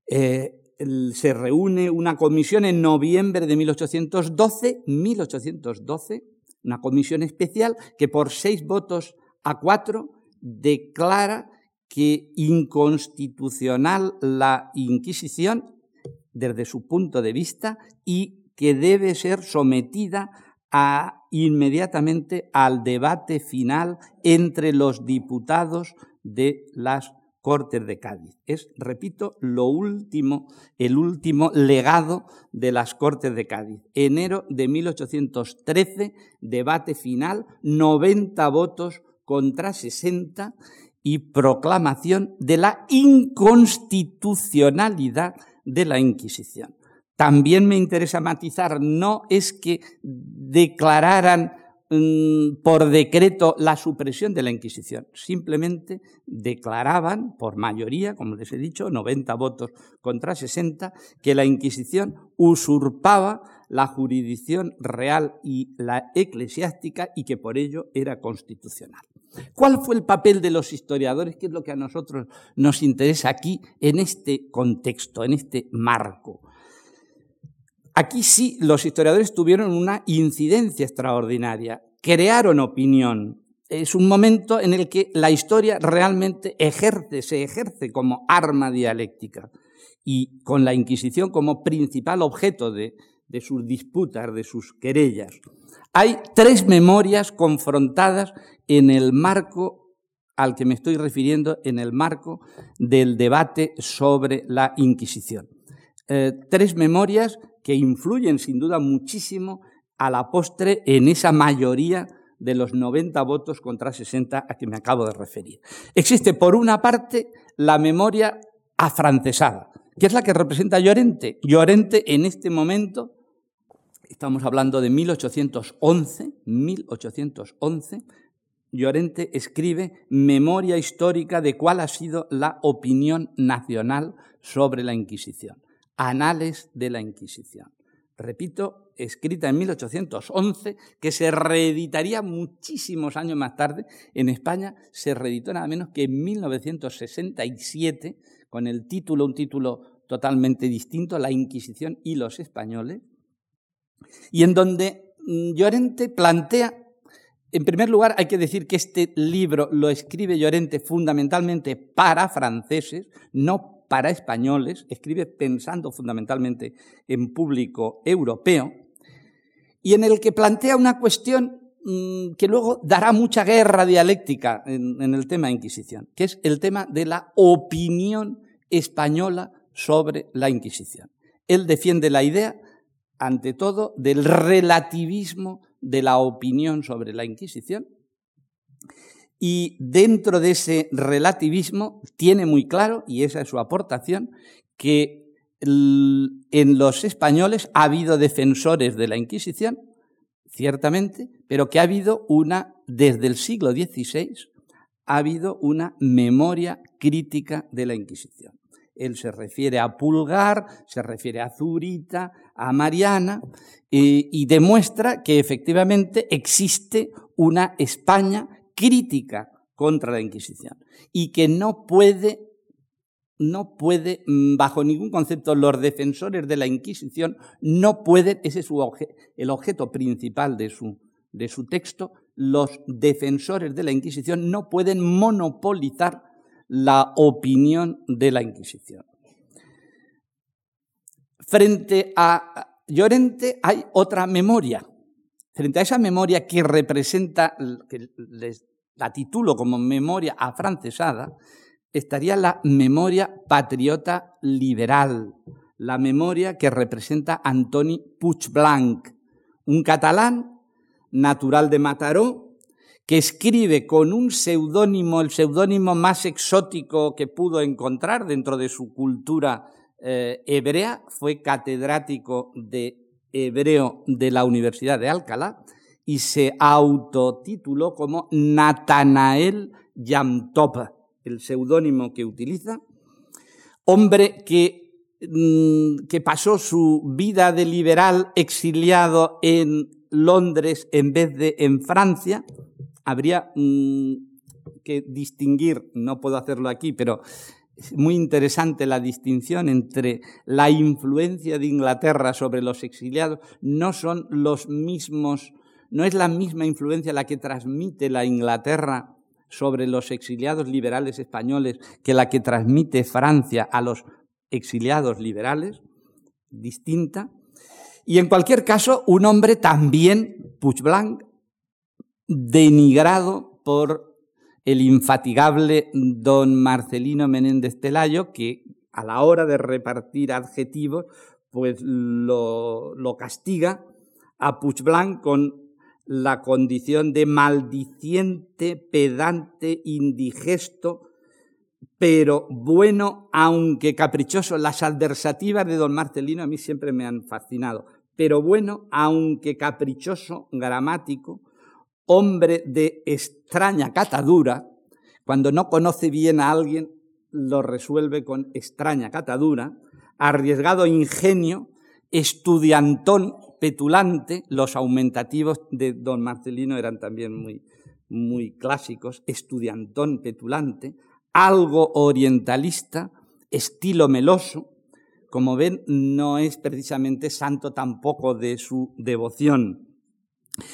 Eh, se reúne una comisión en noviembre de 1812, 1812, una comisión especial que por seis votos a cuatro declara que inconstitucional la Inquisición desde su punto de vista y que debe ser sometida a, inmediatamente al debate final entre los diputados de las Cortes de Cádiz. Es, repito, lo último, el último legado de las Cortes de Cádiz. Enero de 1813, debate final, 90 votos contra 60 y proclamación de la inconstitucionalidad de la Inquisición. También me interesa matizar, no es que declararan Mm, por decreto la supresión de la Inquisición. Simplemente declaraban, por mayoría, como les he dicho, 90 votos contra 60, que la Inquisición usurpaba la jurisdicción real y la eclesiástica y que por ello era constitucional. ¿Cuál fue el papel de los historiadores? ¿Qué es lo que a nosotros nos interesa aquí en este contexto, en este marco? Aquí sí, los historiadores tuvieron una incidencia extraordinaria, crearon opinión. es un momento en el que la historia realmente ejerce, se ejerce como arma dialéctica y con la Inquisición como principal objeto de, sus disputas, de sus querellas. Hay tres memorias confrontadas en el marco al que me estoy refiriendo, en el marco del debate sobre la Inquisición. Eh, tres memorias que influyen sin duda muchísimo a la postre en esa mayoría de los 90 votos contra 60 a que me acabo de referir. Existe, por una parte, la memoria afrancesada, que es la que representa Llorente. Llorente, en este momento, estamos hablando de 1811, 1811, Llorente escribe Memoria histórica de cuál ha sido la opinión nacional sobre la Inquisición. Anales de la Inquisición. Repito, escrita en 1811, que se reeditaría muchísimos años más tarde. En España se reeditó nada menos que en 1967, con el título, un título totalmente distinto, La Inquisición y los españoles, y en donde mm, Llorente plantea, en primer lugar, hay que decir que este libro lo escribe Llorente fundamentalmente para franceses, no para españoles, escribe pensando fundamentalmente en público europeo, y en el que plantea una cuestión mm, que luego dará mucha guerra dialéctica en, el tema de Inquisición, que es el tema de la opinión española sobre la Inquisición. Él defiende la idea, ante todo, del relativismo de la opinión sobre la Inquisición y dentro de ese relativismo tiene muy claro, y esa es su aportación, que en los españoles ha habido defensores de la Inquisición, ciertamente, pero que ha habido una, desde el siglo XVI, ha habido una memoria crítica de la Inquisición. Él se refiere a Pulgar, se refiere a Zurita, a Mariana, y demuestra que efectivamente existe una España crítica contra la Inquisición y que no puede, no puede, mm, bajo ningún concepto, los defensores de la Inquisición no pueden, ese es el objeto principal de su, de su texto, los defensores de la Inquisición no pueden monopolizar la opinión de la Inquisición. Frente a Llorente hay otra memoria, Frente a esa memoria que representa, que la titulo como memoria afrancesada, estaría la memoria patriota liberal, la memoria que representa Antoni Puigdeblanc, un catalán natural de Mataró, que escribe con un seudónimo, el seudónimo más exótico que pudo encontrar dentro de su cultura eh, hebrea, fue catedrático de hebreo de la Universidad de Alcalá y se autotituló como Natanael Yamtop, el seudónimo que utiliza, hombre que, mm, que pasó su vida de liberal exiliado en Londres en vez de en Francia. Habría mm, que distinguir, no puedo hacerlo aquí, pero muy interesante la distinción entre la influencia de Inglaterra sobre los exiliados. No son los mismos, no es la misma influencia la que transmite la Inglaterra sobre los exiliados liberales españoles que la que transmite Francia a los exiliados liberales, distinta. Y en cualquier caso, un hombre también, Puigdeblanc, denigrado por el infatigable don Marcelino Menéndez Telayo, que a la hora de repartir adjetivos, pues lo, castiga a Puigdeblanc con la condición de maldiciente, pedante, indigesto, pero bueno, aunque caprichoso. Las adversativas de don Marcelino a mí siempre me han fascinado, pero bueno, aunque caprichoso, gramático, hombre de extraña catadura, cuando no conoce bien a alguien, lo resuelve con extraña catadura, arriesgado ingenio, estudiantón, petulante, los aumentativos de don Marcelino eran también muy, muy clásicos, estudiantón, petulante, algo orientalista, estilo meloso, como ven, no es precisamente santo tampoco de su devoción.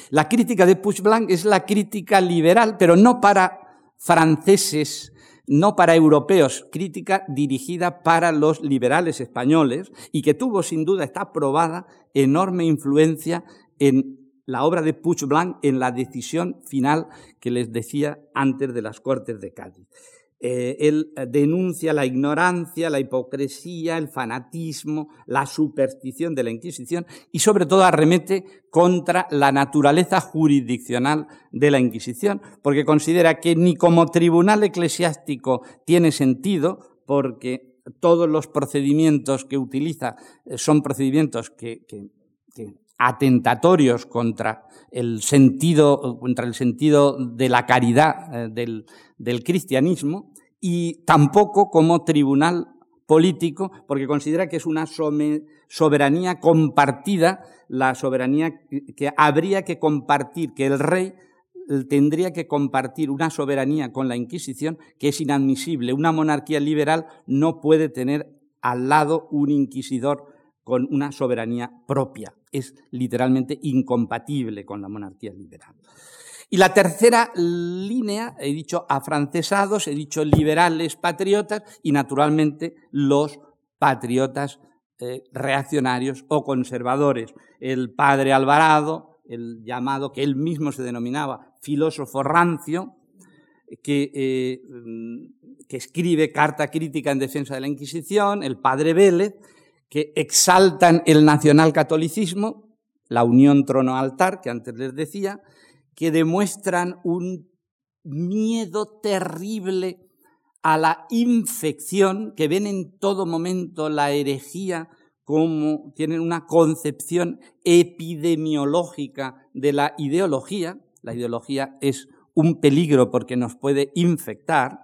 La crítica de Puigdemont es la crítica liberal, pero no para franceses, no para europeos, crítica dirigida para los liberales españoles y que tuvo sin duda, está probada, enorme influencia en la obra de Puigdemont en la decisión final que les decía antes de las Cortes de Cádiz. Eh, él eh, denuncia la ignorancia, la hipocresía, el fanatismo, la superstición de la Inquisición y sobre todo arremete contra la naturaleza jurisdiccional de la Inquisición, porque considera que ni como tribunal eclesiástico tiene sentido, porque todos los procedimientos que utiliza eh, son procedimientos que, atentatorios contra el sentido, contra el sentido de la caridad del, del cristianismo, y tampoco como tribunal político, porque considera que es una soberanía compartida, la soberanía que habría que compartir, que el rey tendría que compartir una soberanía con la Inquisición que es inadmisible. Una monarquía liberal no puede tener al lado un inquisidor con una soberanía propia. Es literalmente incompatible con la monarquía liberal. Y la tercera línea, he dicho afrancesados, he dicho liberales patriotas y naturalmente los patriotas eh, reaccionarios o conservadores. El padre Alvarado, el llamado que él mismo se denominaba filósofo rancio, que, eh, que escribe carta crítica en defensa de la Inquisición, el padre Vélez, que exaltan el nacionalcatolicismo, la unión trono-altar, que antes les decía, que demuestran un miedo terrible a la infección, que ven en todo momento la herejía como tienen una concepción epidemiológica de la ideología. La ideología es un peligro porque nos puede infectar.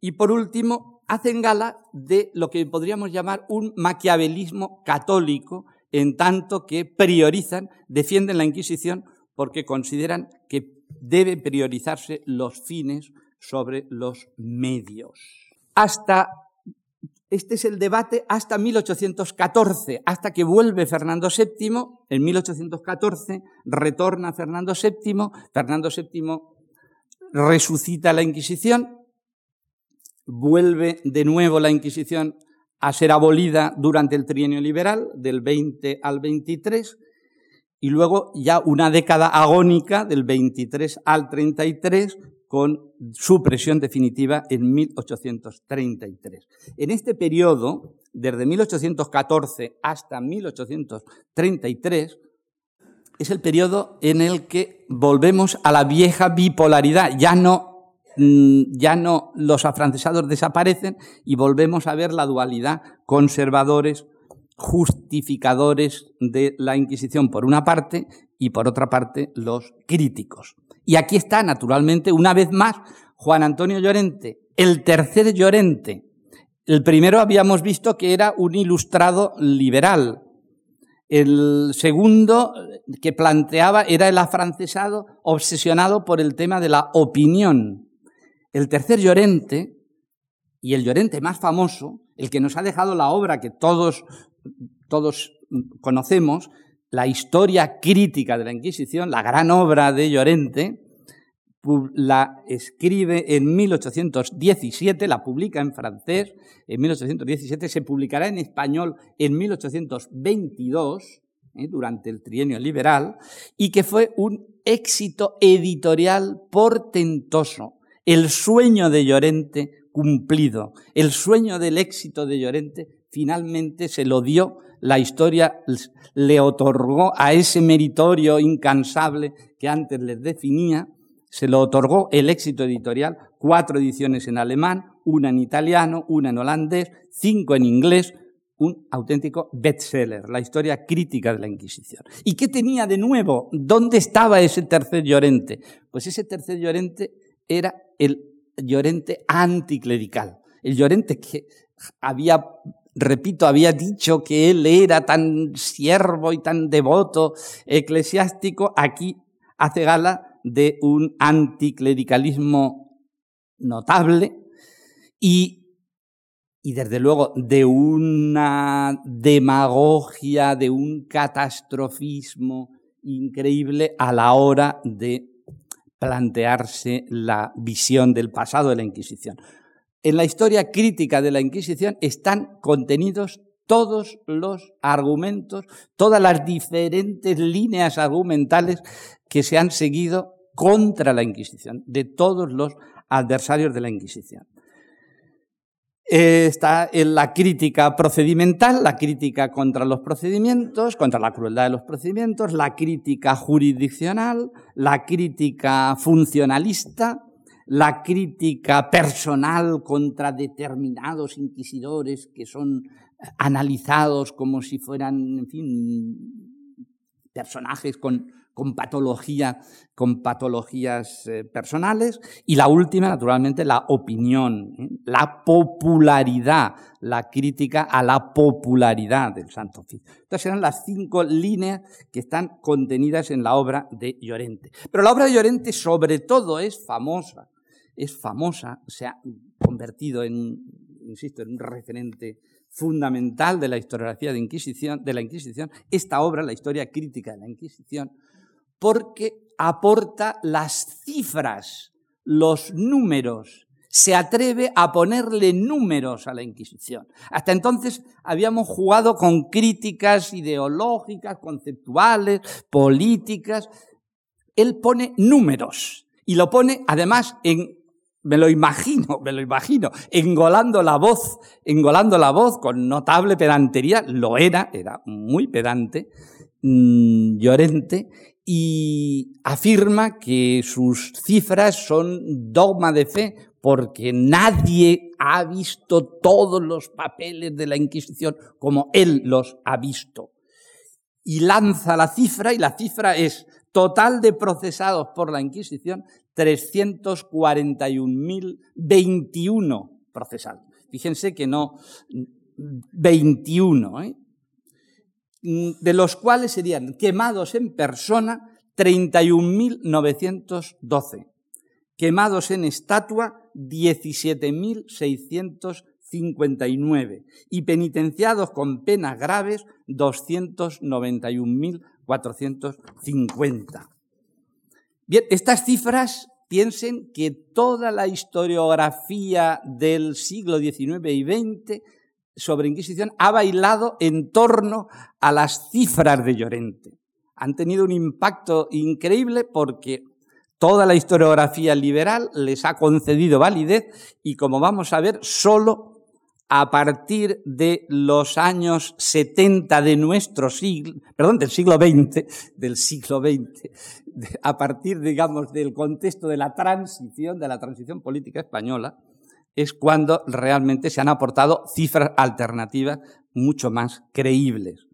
Y por último, hacen gala de lo que podríamos llamar un maquiavelismo católico, en tanto que priorizan, defienden la Inquisición porque consideran que deben priorizarse los fines sobre los medios. Hasta este es el debate hasta 1814, hasta que vuelve Fernando VII. En 1814 retorna Fernando VII. Fernando VII resucita la Inquisición. Vuelve de nuevo la Inquisición a ser abolida durante el trienio liberal, del 20 al 23 y luego ya una década agónica del 23 al 33 con su presión definitiva en 1833. En este periodo, desde 1814 hasta 1833, es el periodo en el que volvemos a la vieja bipolaridad. Ya no, mm, ya no los afrancesados desaparecen y volvemos a ver la dualidad conservadores justificadores de la Inquisición por una parte y por otra parte los críticos. Y aquí está, naturalmente, una vez más, Juan Antonio Llorente, el tercer Llorente. El primero habíamos visto que era un ilustrado liberal. El segundo que planteaba era el afrancesado obsesionado por el tema de la opinión. El tercer Llorente, y el Llorente más famoso, el que nos ha dejado la obra que todos todos conocemos, la historia crítica de la Inquisición, la gran obra de Llorente, la escribe en 1817, la publica en francés en 1817, se publicará en español en 1822, ¿eh? durante el trienio liberal, y que fue un éxito editorial portentoso. El sueño de Llorente cumplido, el sueño del éxito de Llorente finalmente se lo dio, la historia le otorgó a ese meritorio incansable que antes les definía, se lo otorgó el éxito editorial, cuatro ediciones en alemán, una en italiano, una en holandés, cinco en inglés, un auténtico bestseller, la historia crítica de la Inquisición. ¿Y qué tenía de nuevo? ¿Dónde estaba ese tercer Llorente? Pues ese tercer Llorente era el Llorente anticlerical, el Llorente que había repito, había dicho que él era tan siervo y tan devoto eclesiástico, aquí hace gala de un anticlericalismo notable y, y desde luego de una demagogia, de un catastrofismo increíble a la hora de plantearse la visión del pasado de la Inquisición. En la historia crítica de la Inquisición están contenidos todos los argumentos, todas las diferentes líneas argumentales que se han seguido contra la Inquisición, de todos los adversarios de la Inquisición. Está en la crítica procedimental, la crítica contra los procedimientos, contra la crueldad de los procedimientos, la crítica jurisdiccional, la crítica funcionalista, la crítica personal contra determinados inquisidores que son analizados como si fueran, en fin, personajes con con, patología, con patologías eh, personales. Y la última, naturalmente, la opinión, ¿eh? la popularidad, la crítica a la popularidad del Santo Oficio. Estas eran las cinco líneas que están contenidas en la obra de Llorente. Pero la obra de Llorente, sobre todo, es famosa. Es famosa, se ha convertido en, insisto, en un referente fundamental de la historiografía de, Inquisición, de la Inquisición, esta obra, la historia crítica de la Inquisición, porque aporta las cifras, los números, se atreve a ponerle números a la Inquisición. Hasta entonces habíamos jugado con críticas ideológicas, conceptuales, políticas. Él pone números y lo pone además en me lo imagino, me lo imagino, engolando la voz, engolando la voz con notable pedantería, lo era, era muy pedante, mm, llorente, y afirma que sus cifras son dogma de fe porque nadie ha visto todos los papeles de la Inquisición como él los ha visto. Y lanza la cifra y la cifra es total de procesados por la Inquisición 341.021 procesados. Fíjense que no 21, ¿eh? De los cuales serían quemados en persona 31.912, quemados en estatua 17.659 y penitenciados con penas graves 291.450. Bien, estas cifras piensen que toda la historiografía del siglo XIX y XX sobre Inquisición ha bailado en torno a las cifras de Llorente. Han tenido un impacto increíble porque toda la historiografía liberal les ha concedido validez y como vamos a ver, solo a partir de los años 70 de nuestro siglo, perdón, del siglo XX, del siglo XX, a partir, digamos, del contexto de la transición, de la transición política española, es cuando realmente se han aportado cifras alternativas mucho más creíbles.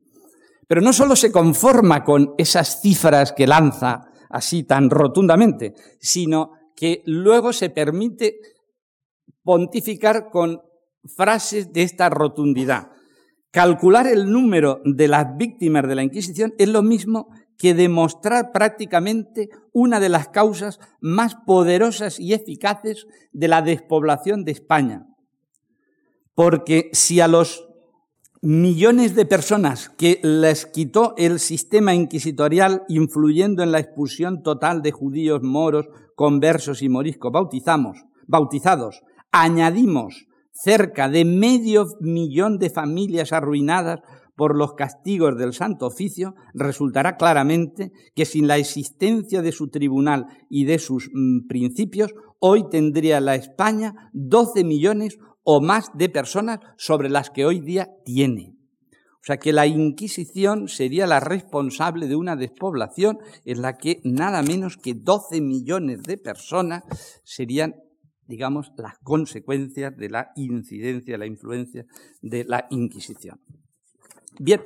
Pero no solo se conforma con esas cifras que lanza así tan rotundamente, sino que luego se permite pontificar con frases de esta rotundidad. Calcular el número de las víctimas de la Inquisición es lo mismo que demostrar prácticamente una de las causas más poderosas y eficaces de la despoblación de España. Porque si a los millones de personas que les quitó el sistema inquisitorial influyendo en la expulsión total de judíos, moros, conversos y moriscos bautizamos, bautizados, añadimos cerca de medio millón de familias arruinadas por los castigos del Santo Oficio, resultará claramente que sin la existencia de su tribunal y de sus mm, principios, hoy tendría la España 12 millones o más de personas sobre las que hoy día tiene. O sea que la Inquisición sería la responsable de una despoblación en la que nada menos que 12 millones de personas serían digamos, las consecuencias de la incidencia, la influencia de la Inquisición. Bien,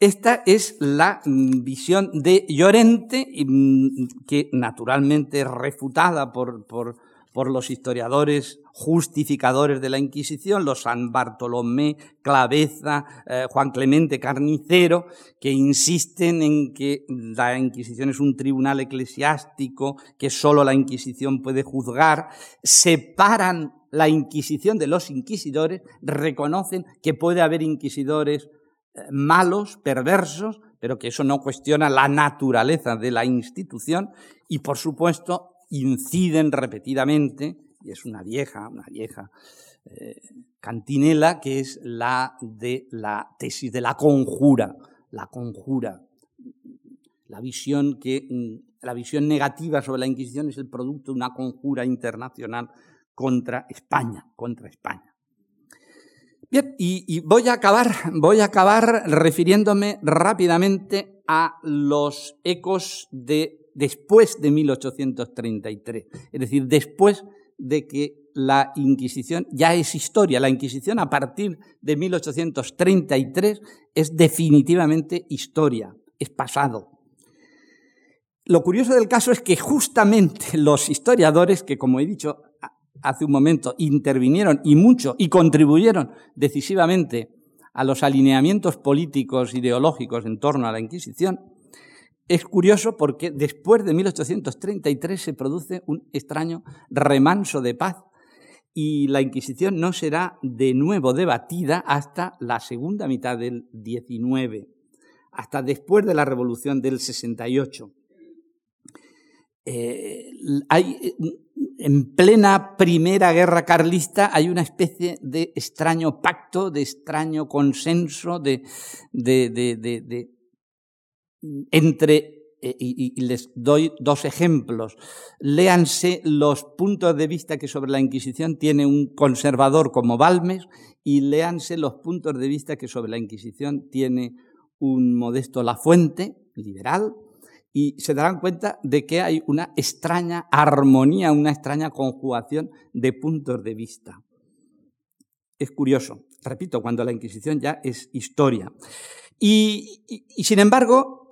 esta es la mm, visión de Llorente, mm, que naturalmente es refutada por, por, por los historiadores justificadores de la Inquisición, los San Bartolomé, Claveza, eh, Juan Clemente Carnicero, que insisten en que la Inquisición es un tribunal eclesiástico, que sólo la Inquisición puede juzgar, separan la Inquisición de los inquisidores, reconocen que puede haber inquisidores malos, perversos, pero que eso no cuestiona la naturaleza de la institución y, por supuesto, inciden repetidamente, y es una vieja, una vieja eh, cantinela, que es la de la tesis de la conjura, la conjura, la visión que mm, la visión negativa sobre la Inquisición es el producto de una conjura internacional contra España, contra España. Bien, y, voy a acabar, voy a acabar refiriéndome rápidamente a los ecos de después de 1833, es decir, después de que la Inquisición ya es historia. La Inquisición a partir de 1833 es definitivamente historia, es pasado. Lo curioso del caso es que justamente los historiadores que, como he dicho hace un momento, intervinieron y mucho y contribuyeron decisivamente a los alineamientos políticos ideológicos en torno a la Inquisición, es curioso porque después de 1833 se produce un extraño remanso de paz y la Inquisición no será de nuevo debatida hasta la segunda mitad del XIX, hasta después de la Revolución del 68. Eh, hay, en plena primera guerra carlista hay una especie de extraño pacto, de extraño consenso, de, de entre, eh, y, les doy dos ejemplos, léanse los puntos de vista que sobre la Inquisición tiene un conservador como Balmes y léanse los puntos de vista que sobre la Inquisición tiene un modesto Lafuente, liberal, y se darán cuenta de que hay una extraña armonía, una extraña conjugación de puntos de vista. Es curioso, repito, cuando la Inquisición ya es historia. Y, sin embargo,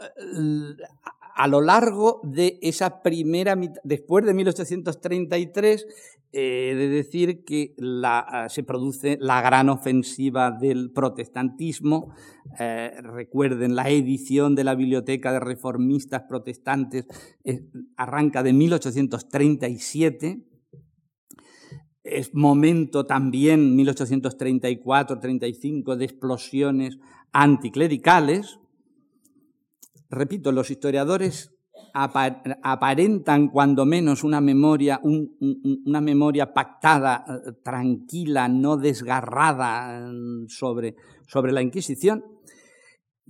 a lo largo de esa primera mitad, después de 1833, he de decir que se produce la gran ofensiva del protestantismo. Eh, recuerden, la edición de la Biblioteca de Reformistas Protestantes eh, arranca de 1837 es momento también, 1834-35, de explosiones anticlericales. Repito, los historiadores aparentan cuando menos una memoria, una memoria pactada, eh, tranquila, no desgarrada mm, sobre, sobre la Inquisición,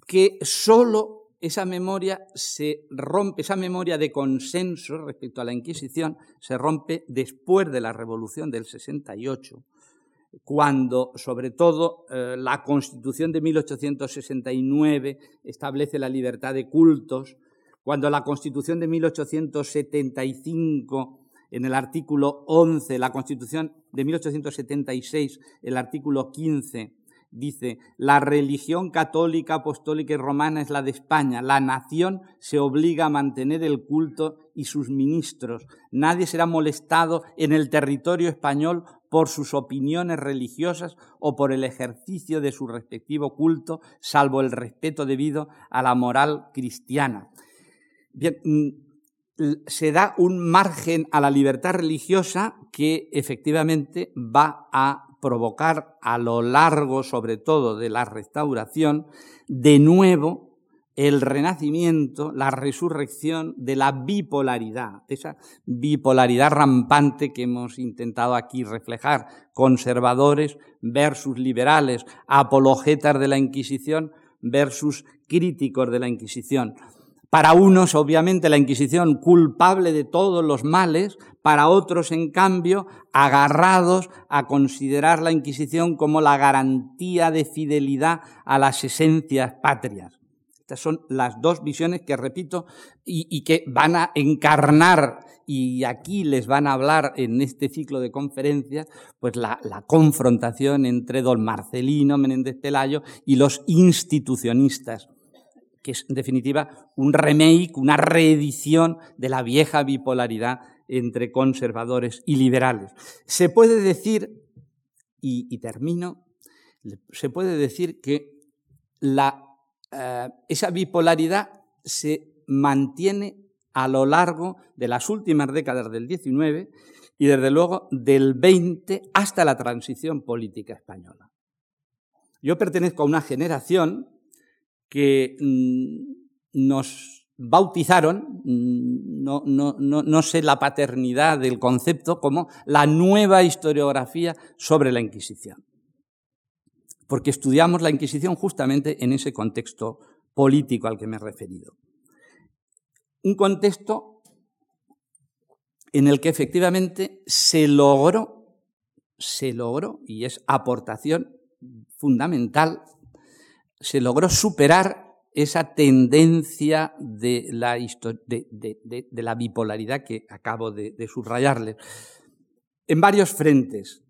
que solo esa memoria se rompe, esa memoria de consenso respecto a la Inquisición se rompe después de la Revolución del 68, cuando, sobre todo, eh, la Constitución de 1869 establece la libertad de cultos, cuando la Constitución de 1875 en el artículo 11, la Constitución de 1876, el artículo 15, dice, la religión católica, apostólica y romana es la de España. La nación se obliga a mantener el culto y sus ministros. Nadie será molestado en el territorio español por sus opiniones religiosas o por el ejercicio de su respectivo culto, salvo el respeto debido a la moral cristiana. Bien, mm, se da un margen a la libertad religiosa que efectivamente va a provocar a lo largo, sobre todo, de la restauración, de nuevo el renacimiento, la resurrección de la bipolaridad, de esa bipolaridad rampante que hemos intentado aquí reflejar, conservadores versus liberales, apologetas de la Inquisición versus críticos de la Inquisición. Para unos, obviamente, la Inquisición culpable de todos los males, para otros, en cambio, agarrados a considerar la Inquisición como la garantía de fidelidad a las esencias patrias. Estas son las dos visiones que repito y, que van a encarnar y aquí les van a hablar en este ciclo de conferencias, pues la, la confrontación entre don Marcelino Menéndez Pelayo y los institucionistas que es en definitiva un remake, una reedición de la vieja bipolaridad entre conservadores y liberales. Se puede decir, y, termino, se puede decir que eh, esa bipolaridad se mantiene a lo largo de las últimas décadas del XIX y desde luego del XX hasta la transición política española. Yo pertenezco a una generación que mm, nos bautizaron, mm, no, no, sé la paternidad del concepto, como la nueva historiografía sobre la Inquisición. Porque estudiamos la Inquisición justamente en ese contexto político al que me he referido. Un contexto en el que efectivamente se logró, se logró, y es aportación fundamental, se logró superar esa tendencia de la, de, la bipolaridad que acabo de, subrayarles. En varios frentes.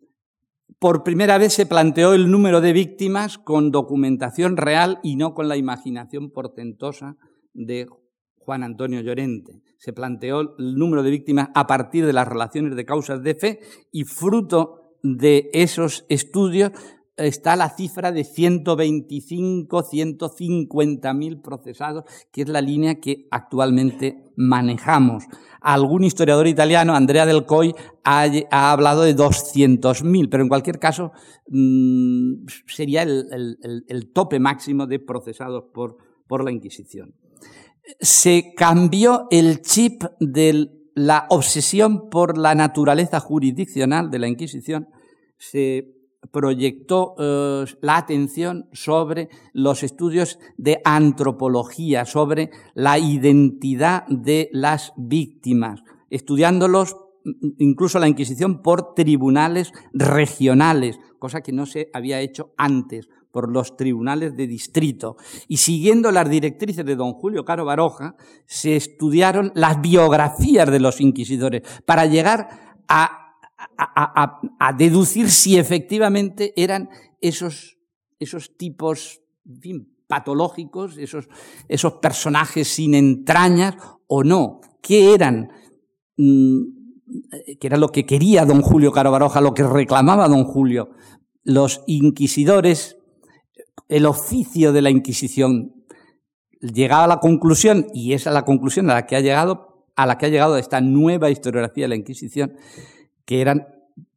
Por primera vez se planteó el número de víctimas con documentación real y no con la imaginación portentosa de Juan Antonio Llorente. Se planteó el número de víctimas a partir de las relaciones de causas de fe y fruto de esos estudios está la cifra de 125, 150 mil procesados, que es la línea que actualmente manejamos. Algún historiador italiano, Andrea Del Coy, ha, hablado de 200.000, pero en cualquier caso mm, sería el, tope máximo de procesados por, por la Inquisición. Se cambió el chip de la obsesión por la naturaleza jurisdiccional de la Inquisición, se proyectó eh, la atención sobre los estudios de antropología, sobre la identidad de las víctimas, estudiándolos mm, incluso la Inquisición por tribunales regionales, cosa que no se había hecho antes por los tribunales de distrito. Y siguiendo las directrices de don Julio Caro Baroja, se estudiaron las biografías de los inquisidores para llegar a a, deducir si efectivamente eran esos, esos tipos patológicos, esos, esos personajes sin entrañas o no. ¿Qué eran? Mm, que era lo que quería don Julio Caro Baroja, lo que reclamaba don Julio. Los inquisidores, el oficio de la Inquisición, llegaba a la conclusión, y esa es la conclusión a la que ha llegado, a la que ha llegado esta nueva historiografía de la Inquisición, que eran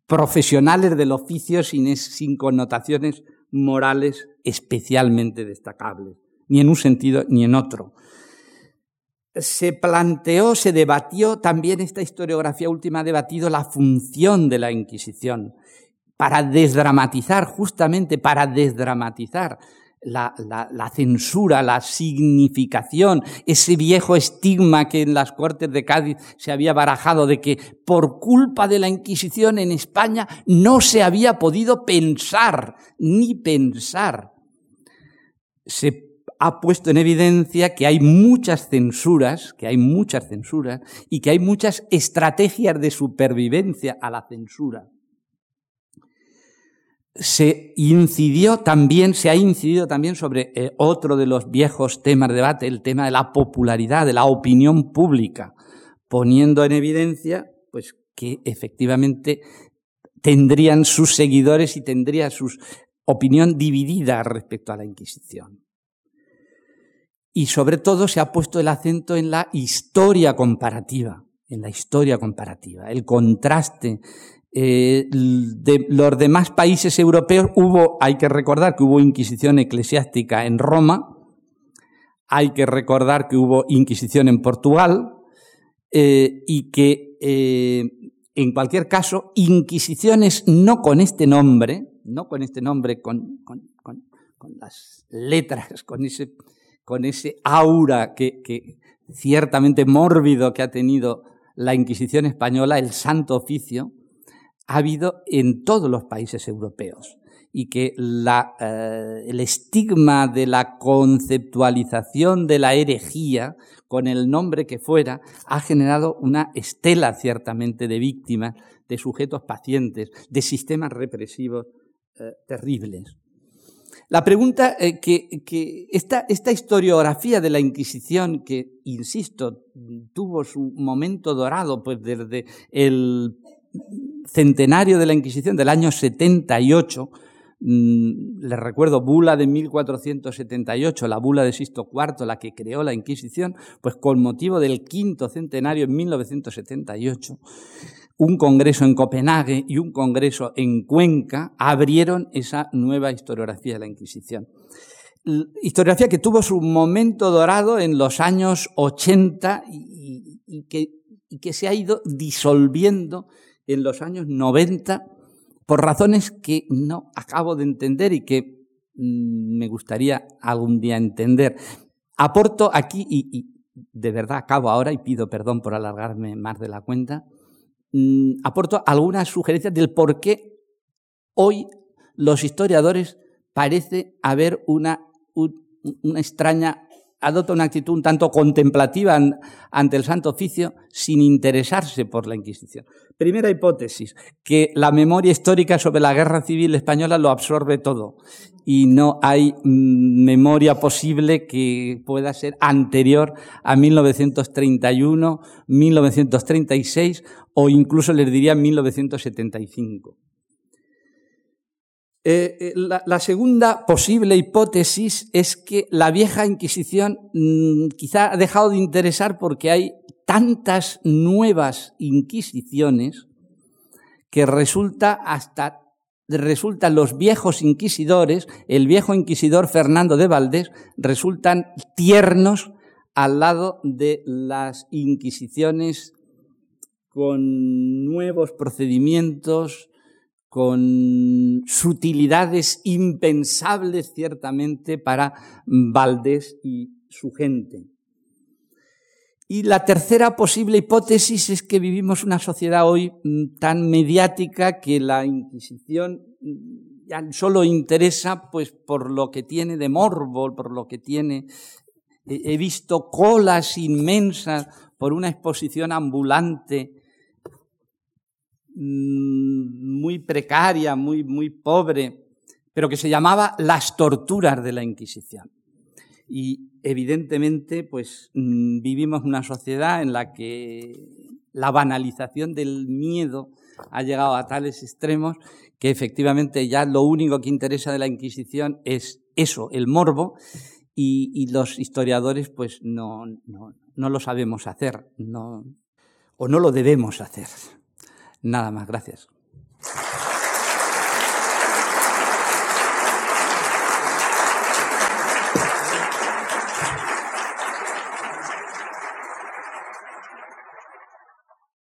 profesionales del oficio sin, connotaciones morales especialmente destacables, ni en un sentido ni en otro. Se planteó, se debatió también esta historiografía última ha debatido la función de la Inquisición para desdramatizar, justamente para desdramatizar la, censura, la significación, ese viejo estigma que en las Cortes de Cádiz se había barajado de que por culpa de la Inquisición en España no se había podido pensar, ni pensar. Se ha puesto en evidencia que hay muchas censuras, que hay muchas censuras y que hay muchas estrategias de supervivencia a la censura se incidió también, se ha incidido también sobre eh, otro de los viejos temas de debate, el tema de la popularidad, de la opinión pública, poniendo en evidencia, pues, que efectivamente tendrían sus seguidores y tendría su opinión dividida respecto a la Inquisición. Y sobre todo se ha puesto el acento en la historia comparativa, en la historia comparativa, el contraste eh, de los demás países europeos hubo, hay que recordar que hubo inquisición eclesiástica en Roma, hay que recordar que hubo inquisición en Portugal eh, y que eh, en cualquier caso inquisiciones no con este nombre, no con este nombre, con, las letras, con ese, con ese aura que ciertamente mórbido que ha tenido la Inquisición española, el Santo Oficio, ha habido en todos los países europeos y que eh, el estigma de la conceptualización de la herejía, con el nombre que fuera, ha generado una estela ciertamente de víctimas, de sujetos pacientes, de sistemas represivos eh, terribles. La pregunta eh, que, esta, esta, historiografía de la Inquisición, que, insisto, tuvo su momento dorado pues desde el centenario de la Inquisición del año 78, mm, les recuerdo, bula de 1478, la bula de Sisto IV, la que creó la Inquisición, pues con motivo del quinto centenario en 1978, un congreso en Copenhague y un congreso en Cuenca abrieron esa nueva historiografía de la Inquisición. historiografía que tuvo su momento dorado en los años 80 y, y que se ha ido disolviendo en los años 90 por razones que no acabo de entender y que mm, me gustaría algún día entender. Aporto aquí, y, de verdad acabo ahora y pido perdón por alargarme más de la cuenta, mm, aporto algunas sugerencias del por qué hoy los historiadores parece haber una, una extraña adopta una actitud un tanto contemplativa ante el Santo Oficio sin interesarse por la Inquisición. Primera hipótesis, que la memoria histórica sobre la Guerra Civil Española lo absorbe todo y no hay mm, memoria posible que pueda ser anterior a 1931, 1936 o incluso les diría 1975. Eh, eh, la, segunda posible hipótesis es que la vieja Inquisición mm, quizá ha dejado de interesar porque hay tantas nuevas inquisiciones que resulta hasta resultan los viejos inquisidores, el viejo inquisidor Fernando de Valdés, resultan tiernos al lado de las inquisiciones con nuevos procedimientos, con sutilidades impensables ciertamente para Valdés y su gente. Y la tercera posible hipótesis es que vivimos una sociedad hoy mm, tan mediática que la Inquisición mm, ya solo interesa pues por lo que tiene de morbo, por lo que tiene he visto colas inmensas por una exposición ambulante muy precaria, muy, muy pobre, pero que se llamaba Las torturas de la Inquisición. Y evidentemente, pues mm, vivimos una sociedad en la que la banalización del miedo ha llegado a tales extremos que efectivamente ya lo único que interesa de la Inquisición es eso, el morbo, y, los historiadores pues no, no, no, lo sabemos hacer, no, o no lo debemos hacer. Nada más, gracias.